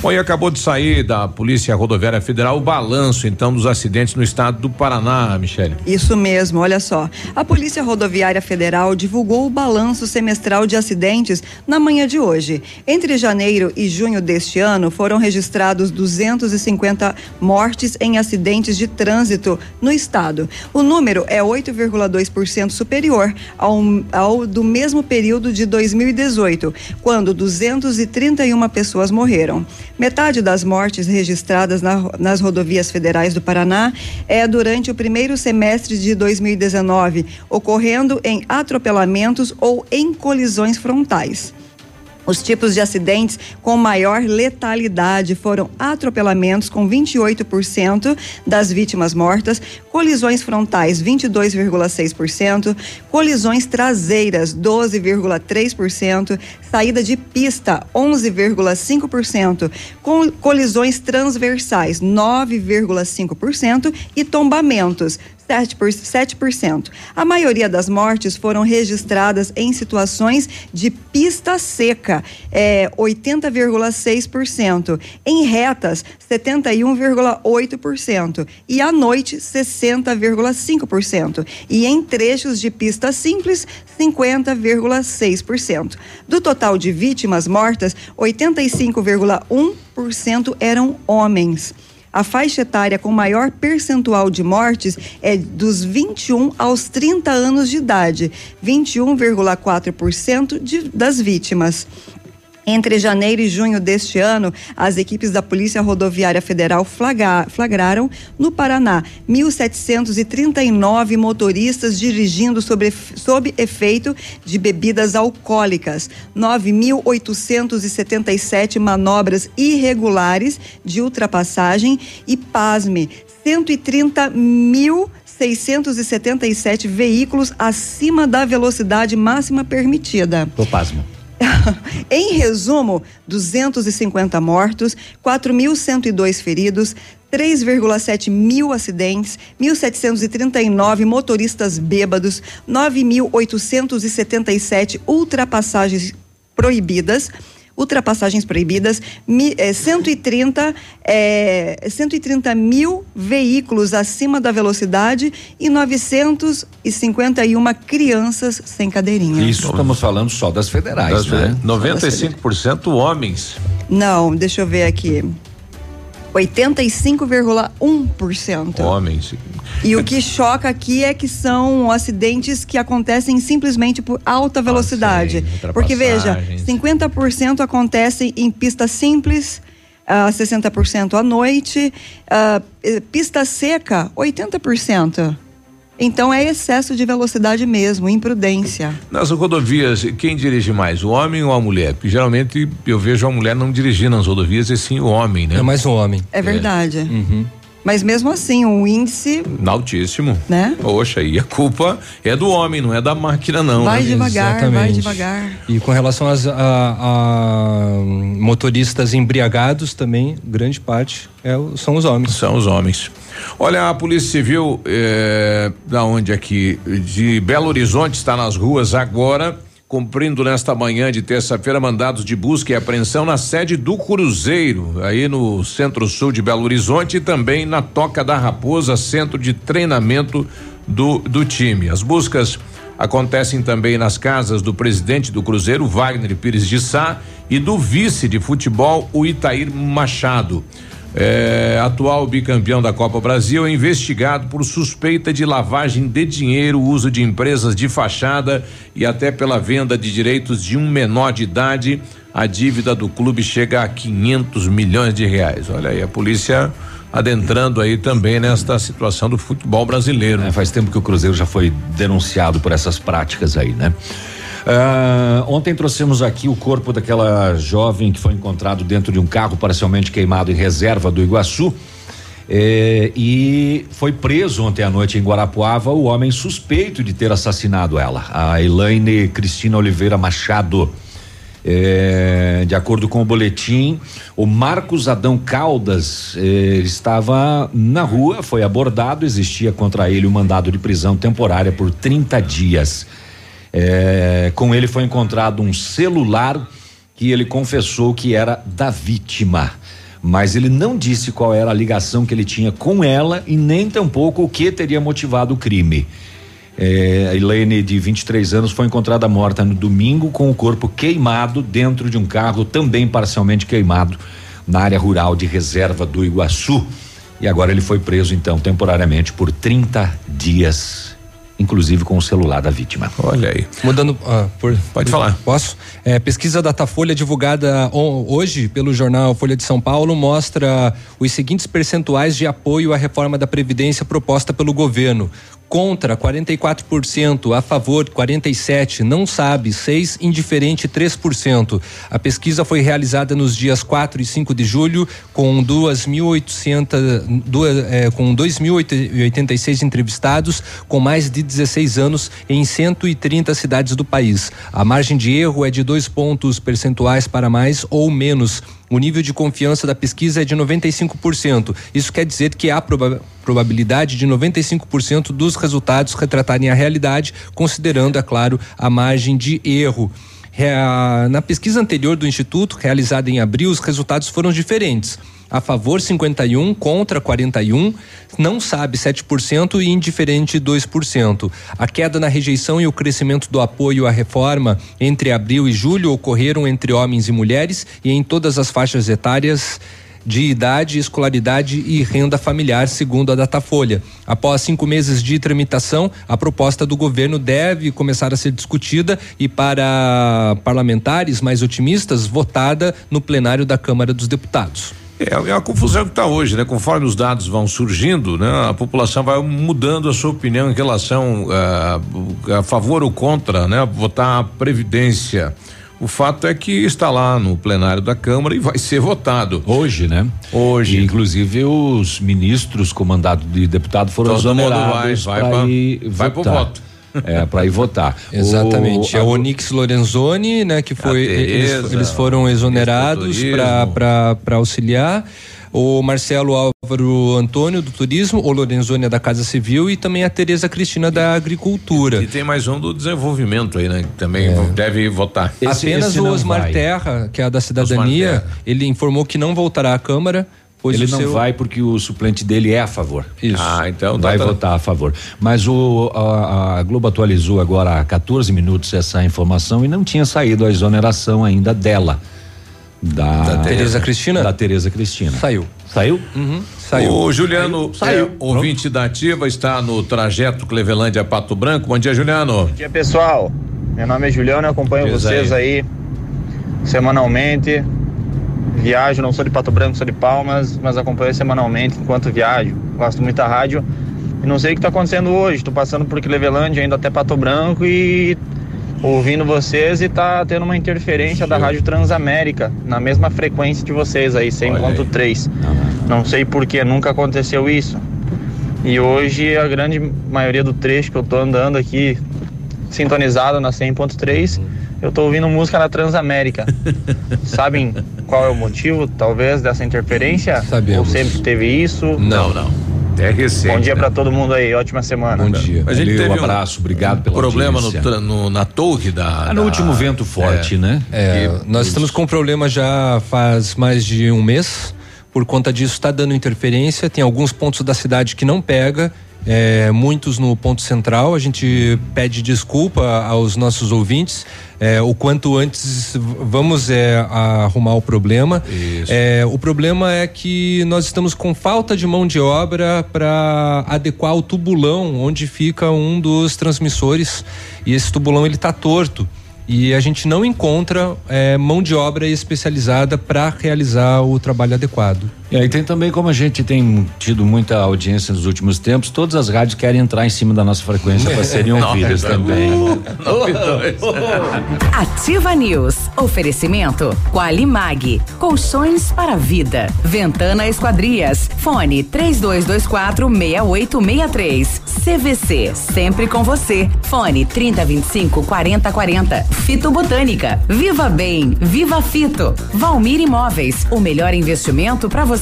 Bom, e acabou de sair da Polícia Rodoviária Federal o balanço, então, dos acidentes no estado do Paraná, Michele. Isso mesmo, olha só. A Polícia Rodoviária Federal divulgou o balanço semestral de acidentes na manhã de hoje. Entre janeiro e junho deste ano, foram registrados 250 mortes em acidentes de trânsito no estado. O número é 8,2% superior ao, ao do mesmo período de 2018, quando 231 pessoas morreram. Metade das mortes registradas na- nas rodovias federais do Paraná é durante o primeiro semestre de 2019, ocorrendo em atropelamentos ou em colisões frontais. Os tipos de acidentes com maior letalidade foram atropelamentos, com 28% das vítimas mortas, colisões frontais, 22,6%, colisões traseiras, 12,3%, saída de pista, 11,5%, com colisões transversais, 9,5% e tombamentos, 7%, por- 7%. A maioria das mortes foram registradas em situações de pista seca, é, 80,6%. Em retas, 71,8%. E à noite, 60,5%. E em trechos de pista simples, 50,6%. Do total de vítimas mortas, 85,1% eram homens. A faixa etária com maior percentual de mortes é dos 21 aos 30 anos de idade, 21,4% de- das vítimas. Entre janeiro e junho deste ano, as equipes da Polícia Rodoviária Federal flagra, flagraram no Paraná 1.739 motoristas dirigindo sobre, sob efeito de bebidas alcoólicas, 9.877 manobras irregulares de ultrapassagem e, pasme, 130 mil 677 veículos acima da velocidade máxima permitida. Tô pasmo. em resumo, 250 mortos, 4.102 feridos, 3,7 mil acidentes, 1.739 motoristas bêbados, 9.877 ultrapassagens proibidas ultrapassagens proibidas, mi, é, 130, é, 130 mil veículos acima da velocidade e 951 crianças sem cadeirinha. Isso estamos falando só das federais, das, né? 95% homens. Não, deixa eu ver aqui. 85,1%. Homens. E o que choca aqui é que são acidentes que acontecem simplesmente por alta velocidade. Ah, sim, Porque veja, 50% acontecem em pista simples, uh, 60% à noite, uh, pista seca, 80%. Então é excesso de velocidade mesmo, imprudência. Nas rodovias, quem dirige mais, o homem ou a mulher? Porque geralmente eu vejo a mulher não dirigindo nas rodovias, e sim o homem, né? É mais o homem. É verdade. É. Uhum. Mas mesmo assim, o índice. Altíssimo. Né? Poxa, e a culpa é do homem, não é da máquina, não. Vai né? devagar, Exatamente. vai devagar. E com relação às, a, a motoristas embriagados também, grande parte é, são os homens. São os homens. Olha, a Polícia Civil, é, da onde aqui? De Belo Horizonte está nas ruas agora, cumprindo nesta manhã de terça-feira mandados de busca e apreensão na sede do Cruzeiro, aí no centro-sul de Belo Horizonte e também na Toca da Raposa, centro de treinamento do, do time. As buscas acontecem também nas casas do presidente do Cruzeiro, Wagner Pires de Sá, e do vice de futebol, o Itair Machado. É, atual bicampeão da Copa Brasil, é investigado por suspeita de lavagem de dinheiro, uso de empresas de fachada e até pela venda de direitos de um menor de idade. A dívida do clube chega a 500 milhões de reais. Olha aí, a polícia adentrando aí também nesta situação do futebol brasileiro. É, faz tempo que o Cruzeiro já foi denunciado por essas práticas aí, né? Ah, ontem trouxemos aqui o corpo daquela jovem que foi encontrado dentro de um carro parcialmente queimado em reserva do Iguaçu. Eh, e foi preso ontem à noite em Guarapuava o homem suspeito de ter assassinado ela, a Elaine Cristina Oliveira Machado. Eh, de acordo com o boletim, o Marcos Adão Caldas eh, estava na rua, foi abordado, existia contra ele um mandado de prisão temporária por 30 dias. Eh, com ele foi encontrado um celular que ele confessou que era da vítima. Mas ele não disse qual era a ligação que ele tinha com ela e nem tampouco o que teria motivado o crime. É, a Elaine, de 23 anos, foi encontrada morta no domingo com o corpo queimado dentro de um carro também parcialmente queimado na área rural de reserva do Iguaçu. E agora ele foi preso, então, temporariamente por 30 dias, inclusive com o celular da vítima. Olha aí. Mudando. ah, por, Pode falar. Posso? É, pesquisa Datafolha divulgada on- hoje pelo jornal Folha de São Paulo mostra os seguintes percentuais de apoio à reforma da Previdência proposta pelo governo. Contra 44%, a favor 47%, não sabe 6%, indiferente 3%. A pesquisa foi realizada nos dias 4 e 5 de julho com 2.800, duas, é, com 2.086 entrevistados com mais de 16 anos em 130 cidades do país. A margem de erro é de dois pontos percentuais para mais ou menos. O nível de confiança da pesquisa é de 95%. Isso quer dizer que há proba probabilidade de 95% dos resultados retratarem a realidade, considerando, é claro, a margem de erro. Na pesquisa anterior do Instituto, realizada em abril, os resultados foram diferentes. A favor 51, contra 41, não sabe 7% e indiferente 2%. A queda na rejeição e o crescimento do apoio à reforma entre abril e julho ocorreram entre homens e mulheres e em todas as faixas etárias de idade, escolaridade e renda familiar, segundo a Datafolha. Após cinco meses de tramitação, a proposta do governo deve começar a ser discutida e, para parlamentares mais otimistas, votada no plenário da Câmara dos Deputados. É, é a confusão que está hoje, né? Conforme os dados vão surgindo, né? A população vai mudando a sua opinião em relação uh, a favor ou contra, né? Votar a previdência. O fato é que está lá no plenário da Câmara e vai ser votado. Hoje, né? Hoje. E, inclusive os ministros comandados de deputado foram Todo exonerados vai, vai, para pra, ir vai pro votar. voto. É, para ir votar. Exatamente. O, é o Onix Lorenzoni, né, que foi Tereza, eles, eles foram exonerados para auxiliar. O Marcelo Álvaro Antônio do Turismo, o Lorenzoni é da Casa Civil e também a Tereza Cristina da Agricultura. E tem mais um do desenvolvimento aí, né? Que também deve votar. Apenas o Osmar Terra, que é a da cidadania, ele informou que não voltará à Câmara. Pois Ele não seu- vai porque o suplente dele é a favor. Isso. Ah, então tá- vai tá- votar a favor. Mas o a, a Globo atualizou agora há 14 minutos essa informação e não tinha saído a exoneração ainda dela. Da, Da Tereza Cristina? Da Tereza Cristina. Saiu. Saiu? Uhum, saiu. O Juliano, Saiu. é, ouvinte da Ativa, está no trajeto Clevelândia Pato Branco. Bom dia, Juliano. Bom dia, pessoal. Meu nome é Juliano, eu acompanho Diz vocês aí. semanalmente. Viajo, não sou de Pato Branco, sou de Palmas, mas acompanho semanalmente enquanto viajo. Gosto muito da rádio. E não sei o que está acontecendo hoje. Estou passando por Clevelândia, indo até Pato Branco e ouvindo vocês e tá tendo uma interferência da Rádio Transamérica na mesma frequência de vocês aí, 100.3. Não sei por que nunca aconteceu isso. E hoje a grande maioria do trecho que eu tô andando aqui sintonizado na 100.3, eu tô ouvindo música na Transamérica. Sabem qual é o motivo, talvez, dessa interferência? Sabemos. Ou sempre teve isso? Não, não. É recente. Bom dia né? pra todo mundo aí, ótima semana. Bom dia. Mas ele Valeu, teve um abraço, obrigado pela problema no, no- na torre da. Ah, no da- último vento forte, É. né? É, Que- nós estamos com problema já faz mais de um mês. Por conta disso, está dando interferência. Tem alguns pontos da cidade que não pega, é, muitos no ponto central. A gente pede desculpa aos nossos ouvintes. é, o quanto antes vamos é, arrumar o problema. É, o problema é que nós estamos com falta de mão de obra para adequar o tubulão onde fica um dos transmissores e esse tubulão ele está torto e a gente não encontra é, mão de obra especializada para realizar o trabalho adequado. E aí tem também, como a gente tem tido muita audiência nos últimos tempos, todas as rádios querem entrar em cima da nossa frequência para serem ouvidas também. Ativa News. Oferecimento Qualimag. Colchões para vida. Ventana Esquadrias. Fone 3224 6863. CVC. Sempre com você. Fone 3025 4040. Fito Botânica. Viva Bem. Viva Fito. Valmir Imóveis. O melhor investimento para você.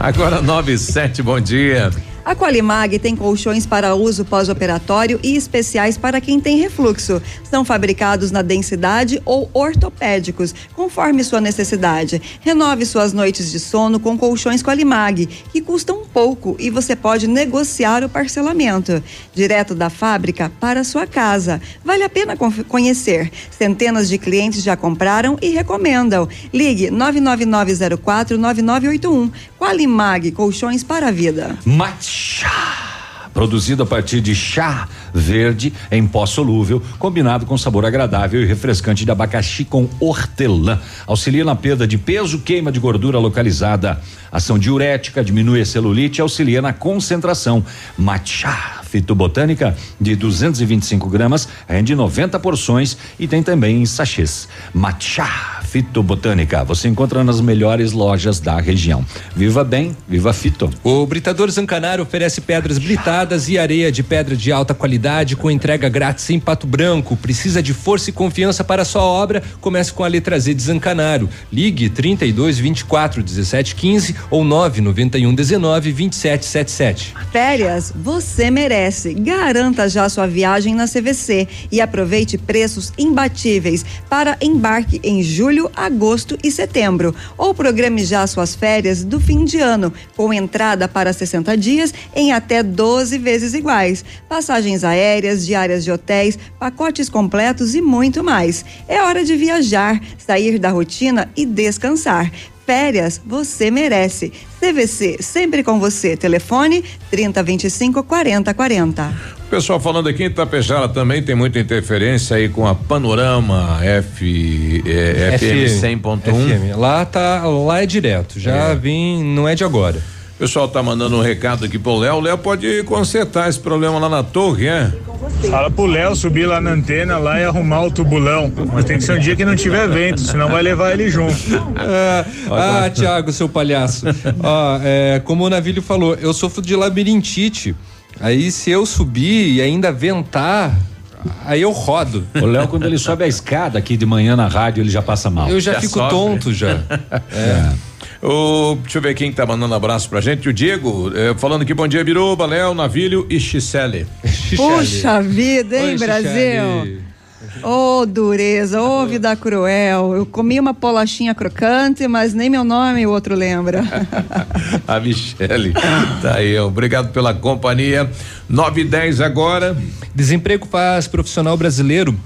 Agora 9 e 7, bom dia. A Qualimag tem colchões para uso pós-operatório e especiais para quem tem refluxo. São fabricados na densidade ou ortopédicos, conforme sua necessidade. Renove suas noites de sono com colchões Qualimag, que custam pouco e você pode negociar o parcelamento. Direto da fábrica para sua casa. Vale a pena conhecer. Centenas de clientes já compraram e recomendam. Ligue 999049981. Qualimag, colchões para a vida. Matcha. Produzido a partir de chá verde em pó solúvel, combinado com sabor agradável e refrescante de abacaxi com hortelã. Auxilia na perda de peso, queima de gordura localizada. Ação diurética, diminui a celulite e auxilia na concentração. Matcha fitobotânica de 225 gramas, rende 90 porções e tem também em sachês. Matcha Fitobotânica. Você encontra nas melhores lojas da região. Viva bem, viva Fito. O Britador Zancanaro oferece pedras britadas e areia de pedra de alta qualidade com entrega grátis em Pato Branco. Precisa de força e confiança para sua obra? Comece com a letra Z de Zancanaro. Ligue 32 24 17 15 ou 991 19 27 77. Férias, você merece. Garanta já sua viagem na CVC e aproveite preços imbatíveis para embarque em julho, agosto e setembro. Ou programe já suas férias do fim de ano, com entrada para 60 dias em até 12 vezes iguais. Passagens aéreas, diárias de hotéis, pacotes completos e muito mais. É hora de viajar, sair da rotina e descansar. Férias você merece. CVC, sempre com você. Telefone 3025 4040. Pessoal falando aqui em Itapejara também tem muita interferência aí com a Panorama F, é, FM 100.1. Lá tá, lá é direto. Já é. vim, não é de agora. O pessoal tá mandando um recado aqui pro Léo. O Léo pode consertar esse problema lá na torre, é? Fala pro Léo subir lá na antena lá e arrumar o tubulão. Mas tem que ser um dia que não tiver vento, senão vai levar ele junto. ah, ah Tiago, seu palhaço. Ó, é, como o Navilho falou, eu sofro de labirintite. Aí se eu subir e ainda ventar, aí eu rodo. O Léo, quando ele sobe a escada aqui de manhã na rádio, ele já passa mal. Eu já, já fico sobe. tonto já. é. O, deixa eu ver quem tá mandando abraço pra gente. O Diego, eh, falando aqui, bom dia, Biruba, Léo, Navilho e Xicele. Puxa vida, hein, Oi, Brasil? Ô, oh, dureza, ô, oh, vida cruel. Eu comi uma polachinha crocante, mas nem meu nome o outro lembra. a Michele, tá aí, obrigado pela companhia. 9 e 10 agora. Desemprego faz profissional brasileiro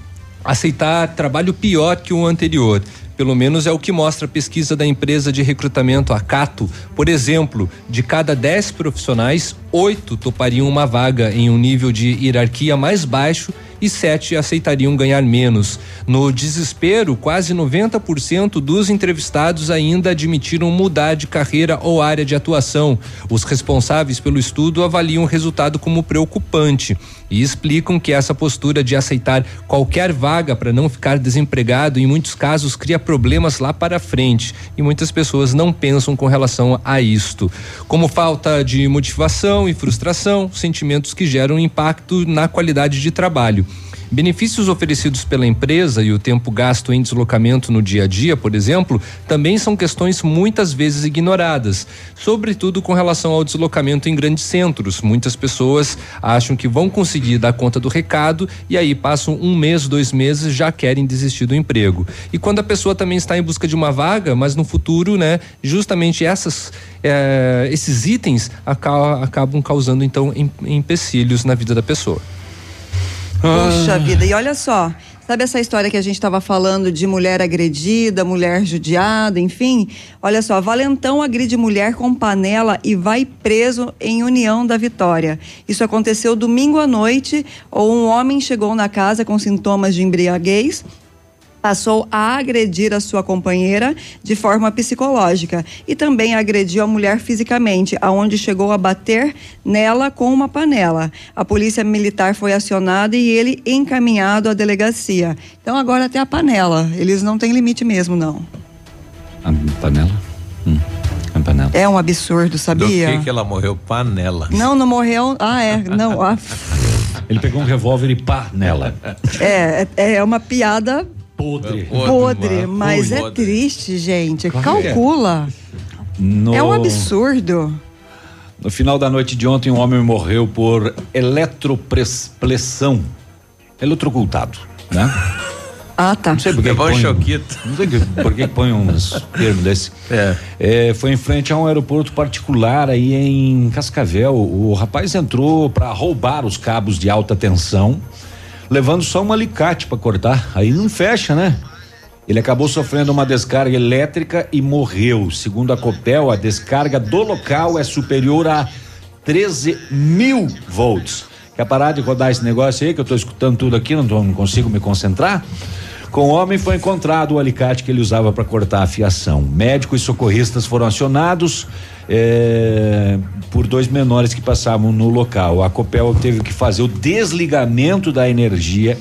aceitar trabalho pior que o anterior. Pelo menos é o que mostra a pesquisa da empresa de recrutamento Acato. Por exemplo, de cada 10 profissionais, oito topariam uma vaga em um nível de hierarquia mais baixo e sete aceitariam ganhar menos. No desespero, quase 90% dos entrevistados ainda admitiram mudar de carreira ou área de atuação. Os responsáveis pelo estudo avaliam o resultado como preocupante e explicam que essa postura de aceitar qualquer vaga para não ficar desempregado, em muitos casos, cria problemas lá para frente e muitas pessoas não pensam com relação a isto. Como falta de motivação e frustração, sentimentos que geram impacto na qualidade de trabalho. Benefícios oferecidos pela empresa e o tempo gasto em deslocamento no dia a dia, por exemplo, também são questões muitas vezes ignoradas, sobretudo com relação ao deslocamento em grandes centros. Muitas pessoas acham que vão conseguir dar conta do recado e aí passam um mês, dois meses já querem desistir do emprego. E quando a pessoa também está em busca de uma vaga, mas no futuro, né, justamente essas, eh, esses itens acabam causando então empecilhos na vida da pessoa. Puxa vida, e olha só, Sabe essa história que a gente estava falando de mulher agredida, mulher judiada, enfim? Olha só, Valentão agride mulher com panela e vai preso em União da Vitória. Isso aconteceu domingo à noite, ou um homem chegou na casa com sintomas de embriaguez passou a agredir a sua companheira de forma psicológica e também agrediu a mulher fisicamente, aonde chegou a bater nela com uma panela. A polícia militar foi acionada e ele encaminhado à delegacia. Então agora até a panela, eles não têm limite mesmo não. A panela? Hum. Panela. É um absurdo, sabia? Do que, que ela morreu? Panela. Não, não morreu. Ah, é. Não. Ah. Ele pegou um revólver e pá nela. É, é, é uma piada podre. É podre, mas é triste, gente. Calcula. No... É um absurdo. No final da noite de ontem, um homem morreu por eletropressão. Eletrocultado, né? Ah, tá. Não sei por que põe, choquito. Não sei por que põe uns termos desse. É. é. Foi em frente a um aeroporto particular aí em Cascavel. O rapaz entrou para roubar os cabos de alta tensão levando só um alicate para cortar. Aí não fecha, né? Ele acabou sofrendo uma descarga elétrica e morreu. Segundo a Copel, a descarga do local é superior a 13 mil volts. Quer parar de rodar esse negócio aí, que eu estou escutando tudo aqui, não, tô, não consigo me concentrar? Com o homem foi encontrado o alicate que ele usava para cortar a fiação. Médicos e socorristas foram acionados é, por dois menores que passavam no local. A Copel teve que fazer o desligamento da energia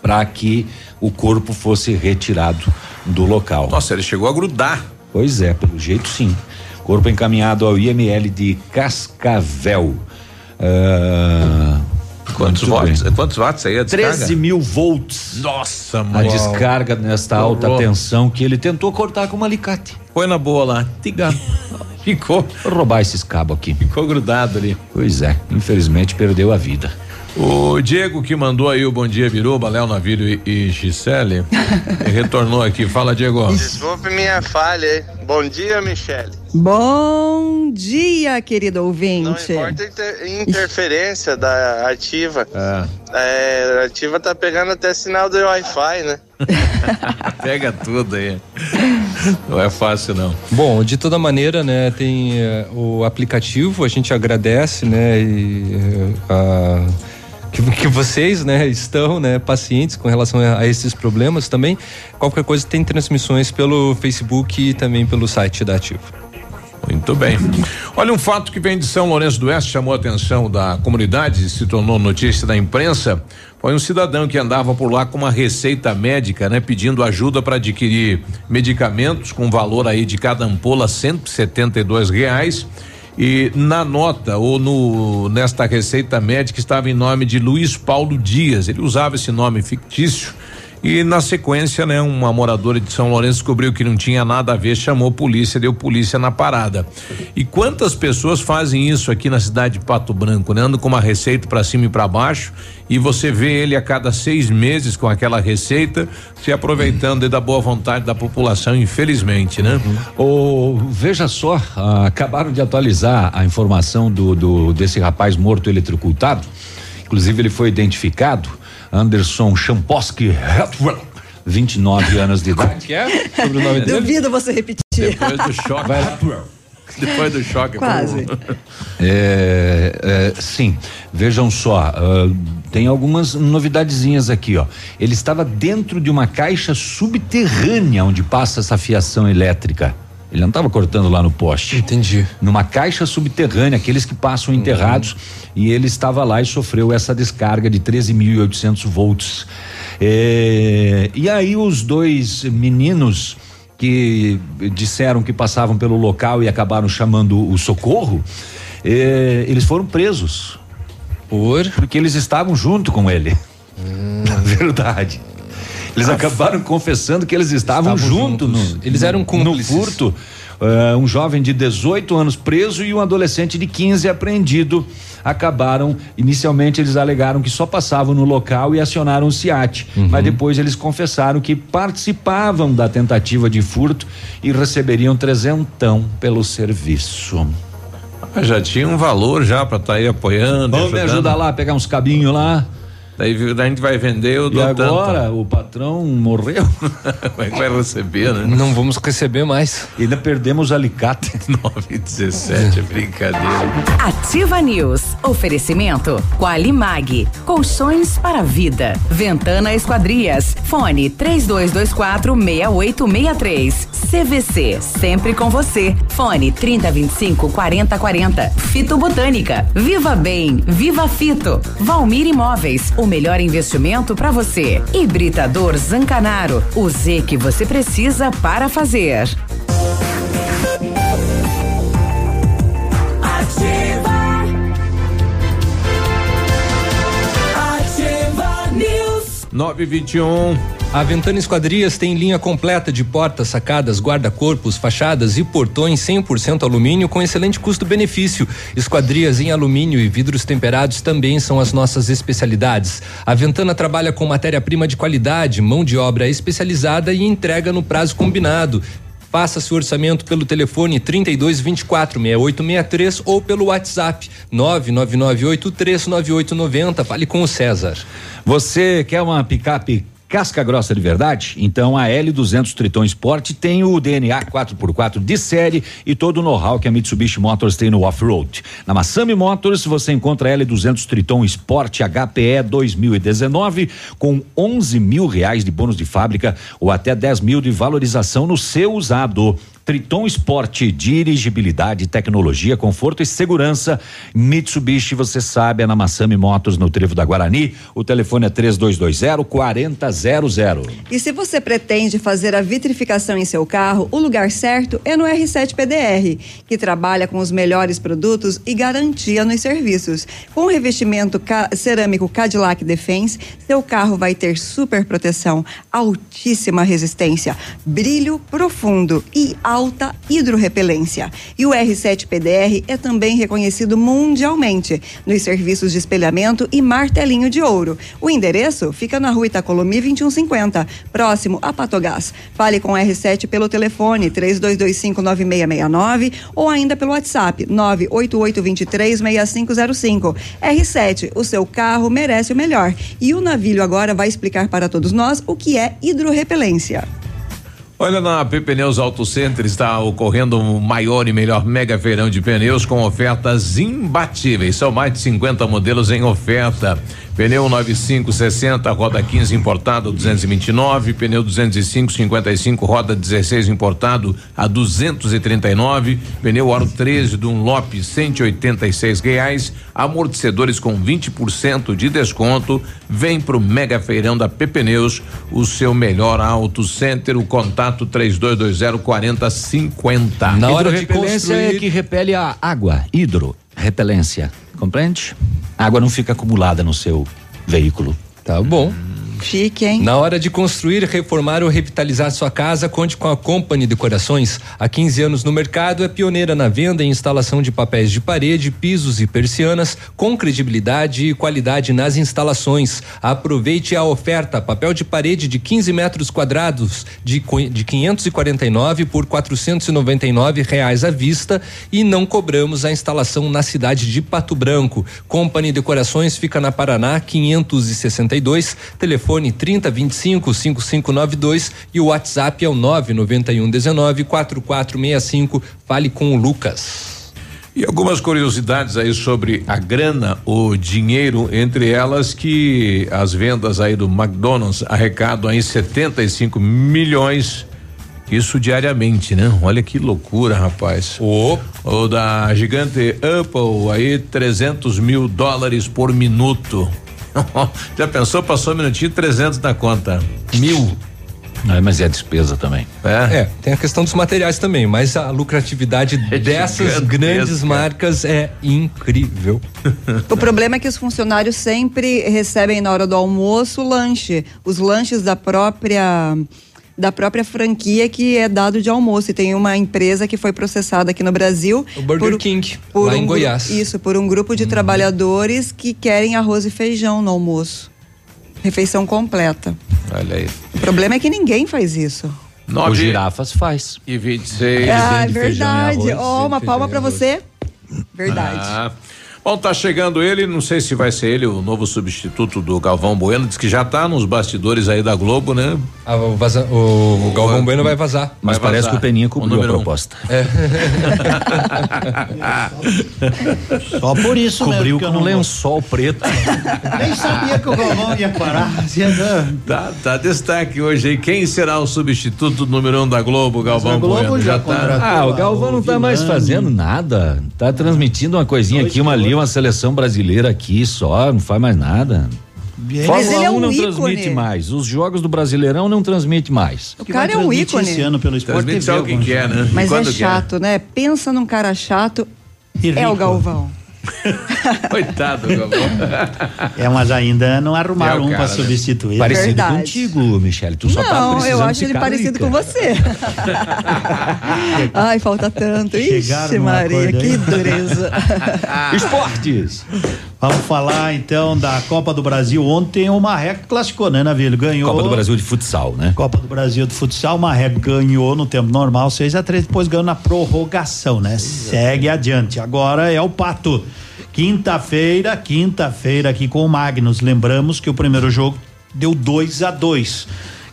para que o corpo fosse retirado do local. Nossa, ele chegou a grudar. Pois é, pelo jeito sim. Corpo encaminhado ao IML de Cascavel. Uh, quantos watts? Bem. Quantos watts aí a descarga? 13 mil volts. Nossa, mano. A descarga nesta alta tensão que ele tentou cortar com um alicate. Põe na boa lá. Tiga. Ficou. Vou roubar esses cabos aqui. Ficou grudado ali. Pois é, infelizmente perdeu a vida. O Diego que mandou aí o Bom Dia Biruba, Léo Navírio e, e Gisele, retornou aqui. Fala, Diego. Desculpe minha falha, hein? Bom dia, Michele. Bom dia, querido ouvinte. Não importa inter interferência da ativa. É. é. A ativa tá pegando até sinal do Wi-Fi, né? Pega tudo aí. Não é fácil, não. Bom, de toda maneira, né, tem uh, o aplicativo, a gente agradece, né, e, uh, que, que, vocês, né, estão, né, pacientes com relação a, a, esses problemas também. Qualquer coisa tem transmissões pelo Facebook e também pelo site da Ativo. Muito bem. Olha, um fato que vem de São Lourenço do Oeste chamou a atenção da comunidade e se tornou notícia da imprensa. Foi um cidadão que andava por lá com uma receita médica, né, pedindo ajuda para adquirir medicamentos com valor aí de cada ampola 172 reais. E na nota ou no nesta receita médica estava em nome de Luiz Paulo Dias. Ele usava esse nome fictício e na sequência, né, uma moradora de São Lourenço descobriu que não tinha nada a ver, chamou polícia, deu polícia na parada. E quantas pessoas fazem isso aqui na cidade de Pato Branco, né? Andam com uma receita para cima e para baixo e você vê ele a cada seis meses com aquela receita, se aproveitando da boa vontade da população, infelizmente, né? Uhum. veja só, ah, acabaram de atualizar a informação do, do desse rapaz morto eletrocutado. Inclusive ele foi identificado Anderson Champoski Hetwell. 29 anos de idade. Como que é? Sobre o nome dele? Duvido você repetir. Depois do choque. Vai lá. Depois do choque. Quase. É, é, sim, vejam só, uh, tem algumas novidadezinhas aqui, ó. Ele estava dentro de uma caixa subterrânea onde passa essa fiação elétrica. Ele não estava cortando lá no poste. Entendi. Numa caixa subterrânea, aqueles que passam uhum. enterrados, e ele estava lá e sofreu essa descarga de 13.800 volts. É, e aí os dois meninos que disseram que passavam pelo local e acabaram chamando o socorro, é, eles foram presos. Por? Porque eles estavam junto com ele. Hum. Na verdade. Eles acabaram confessando que eles estavam, estavam juntos. No, eles eram cúmplices. No furto. Uh, um jovem de 18 anos preso e um adolescente de 15 apreendido. Acabaram, inicialmente eles alegaram que só passavam no local e acionaram o SIAT, uhum. mas depois eles confessaram que participavam da tentativa de furto e receberiam trezentão pelo serviço. Já tinha um valor já para estar tá aí apoiando. Vamos me ajudar lá, pegar uns cabinhos lá. Daí a gente vai vender o E agora tanto. o patrão morreu. Como é que vai receber, né? Não vamos receber mais. E ainda perdemos alicate. 9 e 17, é brincadeira. Ativa News. Oferecimento Qualimag. Colchões para vida. Ventana Esquadrias. Fone 3224 6863. CVC. Sempre com você. Fone 3025 4040. Fito Botânica. Viva Bem. Viva Fito. Valmir Imóveis. O melhor investimento para você. Hibridador Zancanaro. O Z que você precisa para fazer. Ativa. Ativa News. 921. A Ventana Esquadrias tem linha completa de portas, sacadas, guarda-corpos, fachadas e portões 100% alumínio com excelente custo-benefício. Esquadrias em alumínio e vidros temperados também são as nossas especialidades. A Ventana trabalha com matéria-prima de qualidade, mão de obra especializada e entrega no prazo combinado. Faça seu orçamento pelo telefone 32 24 6863 ou pelo WhatsApp 999839890. Fale com o César. Você quer uma picape Casca grossa de verdade? Então a L200 Triton Sport tem o DNA 4x4 de série e todo o know-how que a Mitsubishi Motors tem no off-road. Na Massami Motors você encontra a L200 Triton Sport HPE 2019 com 11 mil reais de bônus de fábrica ou até 10 mil de valorização no seu usado. Triton Sport, dirigibilidade, tecnologia, conforto e segurança. Mitsubishi, você sabe, é na Massami Motos, no Trevo da Guarani. O telefone é 3220 4000. E se você pretende fazer a vitrificação em seu carro, o lugar certo é no R7 PDR, que trabalha com os melhores produtos e garantia nos serviços. Com revestimento ca cerâmico Cadillac Defense, seu carro vai ter super proteção, altíssima resistência, brilho profundo e alta hidrorrepelência. E o R7 PDR é também reconhecido mundialmente nos serviços de espelhamento e martelinho de ouro. O endereço fica na rua Itacolomi 2150, próximo a Patogás. Fale com o R7 pelo telefone 32259669 ou ainda pelo WhatsApp 988236505. R7, o seu carro merece o melhor. E o Navilho agora vai explicar para todos nós o que é hidrorrepelência. Olha, na P Pneus Auto Center está ocorrendo o maior e melhor mega feirão de pneus com ofertas imbatíveis. São mais de 50 modelos em oferta. Pneu 9560, roda 15 importado 229, pneu 205 55, roda 16 importado a 239, pneu aro 13 Dunlop 186 reais, amortecedores com 20% de desconto. Vem pro Mega Feirão da P Pneus, o seu melhor auto center, o contato 3220 4050. Na hora de repelência é que repele a água, hidro, repelência, compreende? A água não fica acumulada no seu veículo. Tá bom. Chique, hein? Na hora de construir, reformar ou revitalizar sua casa, conte com a Company Decorações. Há 15 anos no mercado, é pioneira na venda e instalação de papéis de parede, pisos e persianas, com credibilidade e qualidade nas instalações. Aproveite a oferta: papel de parede de 15 metros quadrados de, de 549 por 499 reais à vista e não cobramos a instalação na cidade de Pato Branco. Company Decorações fica na Paraná 562, telefone telefone 3025 5592 e o WhatsApp é o 991 19 4465. Fale com o Lucas. E algumas curiosidades aí sobre a grana, o dinheiro, entre elas que as vendas aí do McDonald's arrecadam aí 75 milhões. Isso diariamente, né? Olha que loucura, rapaz. O, o da gigante Apple aí 300 mil dólares por minuto. Já pensou? Passou um minutinho, 300 na conta. Mil. É, mas é a despesa também. É. é. tem a questão dos materiais também, mas a lucratividade é dessas grandes marcas é incrível. O problema é que os funcionários sempre recebem na hora do almoço lanche. Os lanches da própria da própria franquia que é dado de almoço. E tem uma empresa que foi processada aqui no Brasil. O Burger por, King, por lá um em Goiás. Isso, por um grupo de hum. trabalhadores que querem arroz e feijão no almoço. Refeição completa. Olha aí. O problema é que ninguém faz isso. Nove, Os girafas faz. E 26. Ah, é verdade. Ó, oh, uma palma para você. Verdade. Ah. Bom, tá chegando ele, não sei se vai ser ele o novo substituto do Galvão Bueno, diz que já tá nos bastidores aí da Globo, né? Ah, o, vaza, o, o Galvão Bueno vai vazar. Mas vai parece vazar. que o Peninha cobriu a proposta. Um. É. Só por isso Cobriu com um lençol preto. Nem sabia que o Galvão ia parar. tá, tá destaque hoje aí. Quem será o substituto número um da Globo, Galvão Globo Bueno? Já, já tá. Ah, o Galvão não tá mais fazendo nada. Tá transmitindo uma coisinha aqui, uma ali, uma seleção brasileira aqui só, não faz mais nada. Mas ele é um não ícone. transmite mais. Os jogos do Brasileirão não transmite mais. O cara é um ícone. Esse ano pelo Sport TV. o que quer, né? Mas é chato, né? Pensa num cara chato. É o Galvão. Coitado, Galvão. É, mas ainda não arrumaram é um para né? substituir. Parecido Verdade. contigo, Michele. Tu não, só tá eu acho ele parecido com você. Ai, falta tanto. Ixi, Maria, que dureza. Esportes. Vamos falar então da Copa do Brasil. Ontem o Marreco classificou, né, Navilho? Ganhou. Copa do Brasil de futsal, né? Copa do Brasil de futsal. O Marreco ganhou no tempo normal, 6 a 3 depois ganhou na prorrogação, né? Segue adiante. Agora é o Pato. Quinta-feira, quinta-feira aqui com o Magnus. Lembramos que o primeiro jogo deu 2 a 2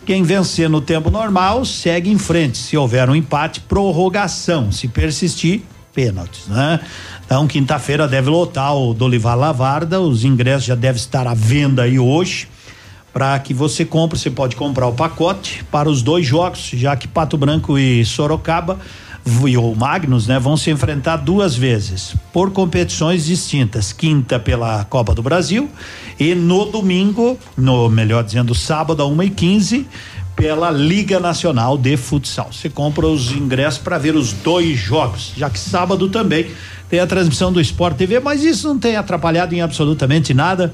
quem vencer no tempo normal segue em frente. Se houver um empate, prorrogação. Se persistir, pênaltis, né? Então, quinta-feira deve lotar o Dolivar Lavarda. Os ingressos já devem estar à venda aí hoje para que você compre, você pode comprar o pacote para os dois jogos, já que Pato Branco e Sorocaba e o Magnus, né, vão se enfrentar duas vezes por competições distintas. Quinta pela Copa do Brasil e no domingo, no melhor dizendo, sábado a uma e quinze pela Liga Nacional de Futsal. Você compra os ingressos para ver os dois jogos, já que sábado também tem a transmissão do Sport TV, mas isso não tem atrapalhado em absolutamente nada.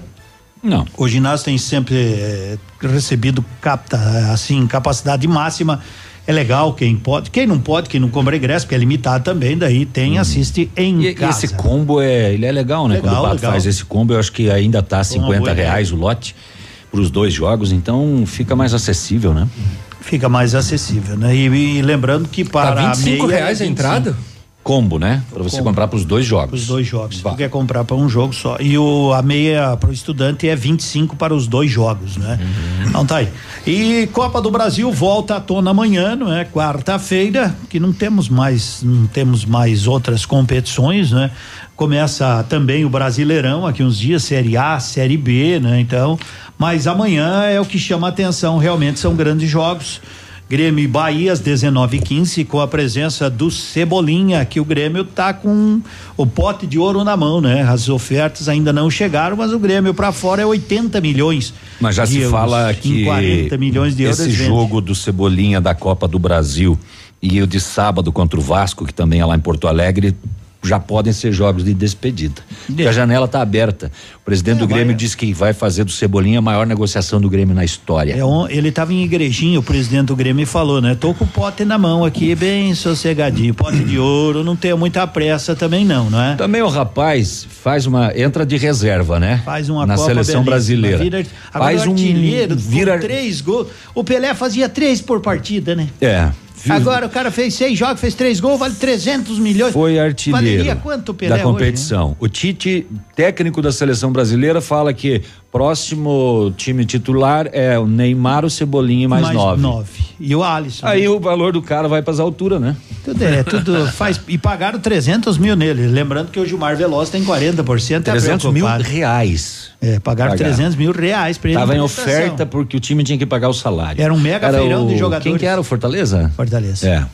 Não. O ginásio tem sempre eh, recebido capta assim capacidade máxima. É legal quem pode, quem não pode, quem não compra ingresso, porque é limitado também, daí tem, assiste em E, e casa. esse combo é, ele é legal, né? Legal, Quando o Pato legal. faz esse combo, eu acho que ainda tá Uma 50 boa reais ideia. o lote para os dois jogos, então fica mais acessível, né? Fica mais acessível, né? E, e lembrando que para Tá a 25 meia reais é a 25. entrada? Combo, né? Para você Combo. comprar para os dois jogos. Os dois jogos. Tu quer comprar para um jogo só. E o, a meia para o estudante é 25 para os dois jogos, né? Uhum. Então tá aí. E Copa do Brasil volta à tona amanhã, não é? Quarta-feira, que não temos mais, não temos mais outras competições, né? Começa também o Brasileirão, aqui uns dias, Série A, Série B, né? Então, mas amanhã é o que chama a atenção, realmente são grandes jogos. Grêmio e Bahia às 19h15 com a presença do Cebolinha, que o Grêmio tá com o pote de ouro na mão, né? As ofertas ainda não chegaram, mas o Grêmio para fora é 80 milhões. Mas já se euros. fala que 40 milhões de euros. esse vende. jogo do Cebolinha da Copa do Brasil e o de sábado contra o Vasco, que também é lá em Porto Alegre, já podem ser jogos de despedida. Porque a janela está aberta. O presidente É, do Grêmio vai- disse que vai fazer do Cebolinha a maior negociação do Grêmio na história. É on- ele estava em igrejinha, o presidente do Grêmio falou, né? Tô com o pote na mão aqui, bem sossegadinho, pote de ouro, não tenho muita pressa também não, não é? Também o rapaz faz uma entra de reserva, né? Faz uma na Copa seleção brasileira. Vira, faz um artilheiro vira três gols. O Pelé fazia três por partida, né? é. Agora o cara fez seis jogos, fez três gols, vale 300 milhões. Foi artilheiro Valeria quanto o Pelé da competição. O Tite, técnico da seleção brasileira, fala que próximo time titular é o Neymar, o Cebolinha e mais, Mais nove. nove. E o Alisson. Aí o valor do cara vai para as alturas, né? Tudo é, tudo faz. E pagaram 300 mil nele. Lembrando que o Gilmar Veloz tem 40%. é 300 mil preocupado. reais. É, pagaram 300 mil reais pra ele. Tava em oferta porque o time tinha que pagar o salário. Era um mega Era feirão o- de jogadores. Quem que era o Fortaleza? Fortaleza. É.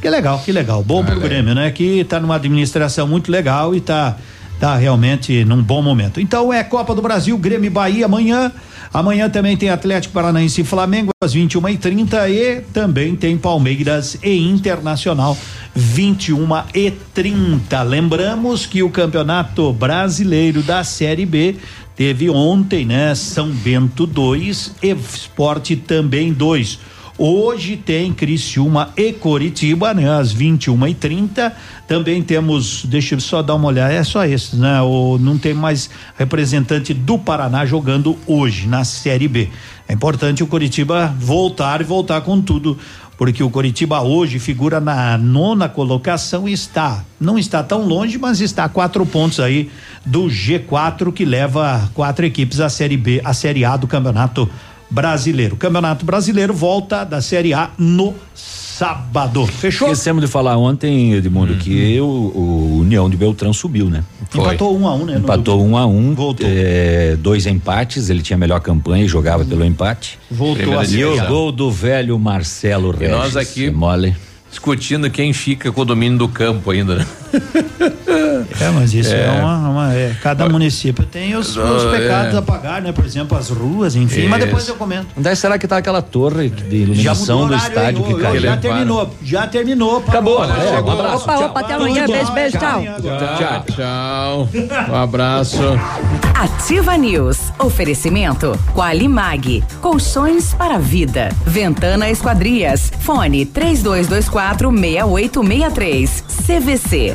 Que legal, que legal. Bom pro Grêmio, né? Que tá numa administração muito legal e tá, tá realmente num bom momento. Então é Copa do Brasil, Grêmio Bahia amanhã. Amanhã também tem Atlético Paranaense e Flamengo às 21 e 30 e também tem Palmeiras e Internacional 21 e 30. Lembramos que o Campeonato Brasileiro da Série B teve ontem, né? São Bento 2 e Esporte também 2. Hoje tem Criciúma e Coritiba, né? Às 21 e 30 Também temos, deixa eu só dar uma olhada, é só esses, né? O, não tem mais representante do Paraná jogando hoje na Série B. É importante o Coritiba voltar e voltar com tudo, porque o Coritiba hoje figura na nona colocação e está, não está tão longe, mas está a quatro pontos aí do G4 que leva quatro equipes à Série B, à Série A do Campeonato Brasileiro. O Campeonato Brasileiro volta da Série A no sábado. Fechou? Esquecemos de falar ontem, Edmundo, que o, o União de Beltrão subiu, né? Empatou um a um, né? Empatou um a um. é, dois empates, ele tinha melhor campanha e jogava pelo empate. Voltou a E o gol do velho Marcelo E Regis. nós aqui Mole. discutindo quem fica com o domínio do campo ainda. né? É, mas isso é, É. uma, uma- é, cada município tem os, os Ah, pecados é. a pagar, né? Por exemplo, as ruas, enfim. Mas depois eu comento. Onde é será que tá aquela torre de iluminação do estádio hein? que caiu? Já terminou, já terminou. Acabou, né? chegou. Um abraço. Opa, Opa, até amanhã. Beijo, beijo, tchau. Tchau, tchau. Um abraço. Ativa News. Oferecimento Qualimag. Colchões para vida. Ventana Esquadrias. Fone 3224 6863. CVC.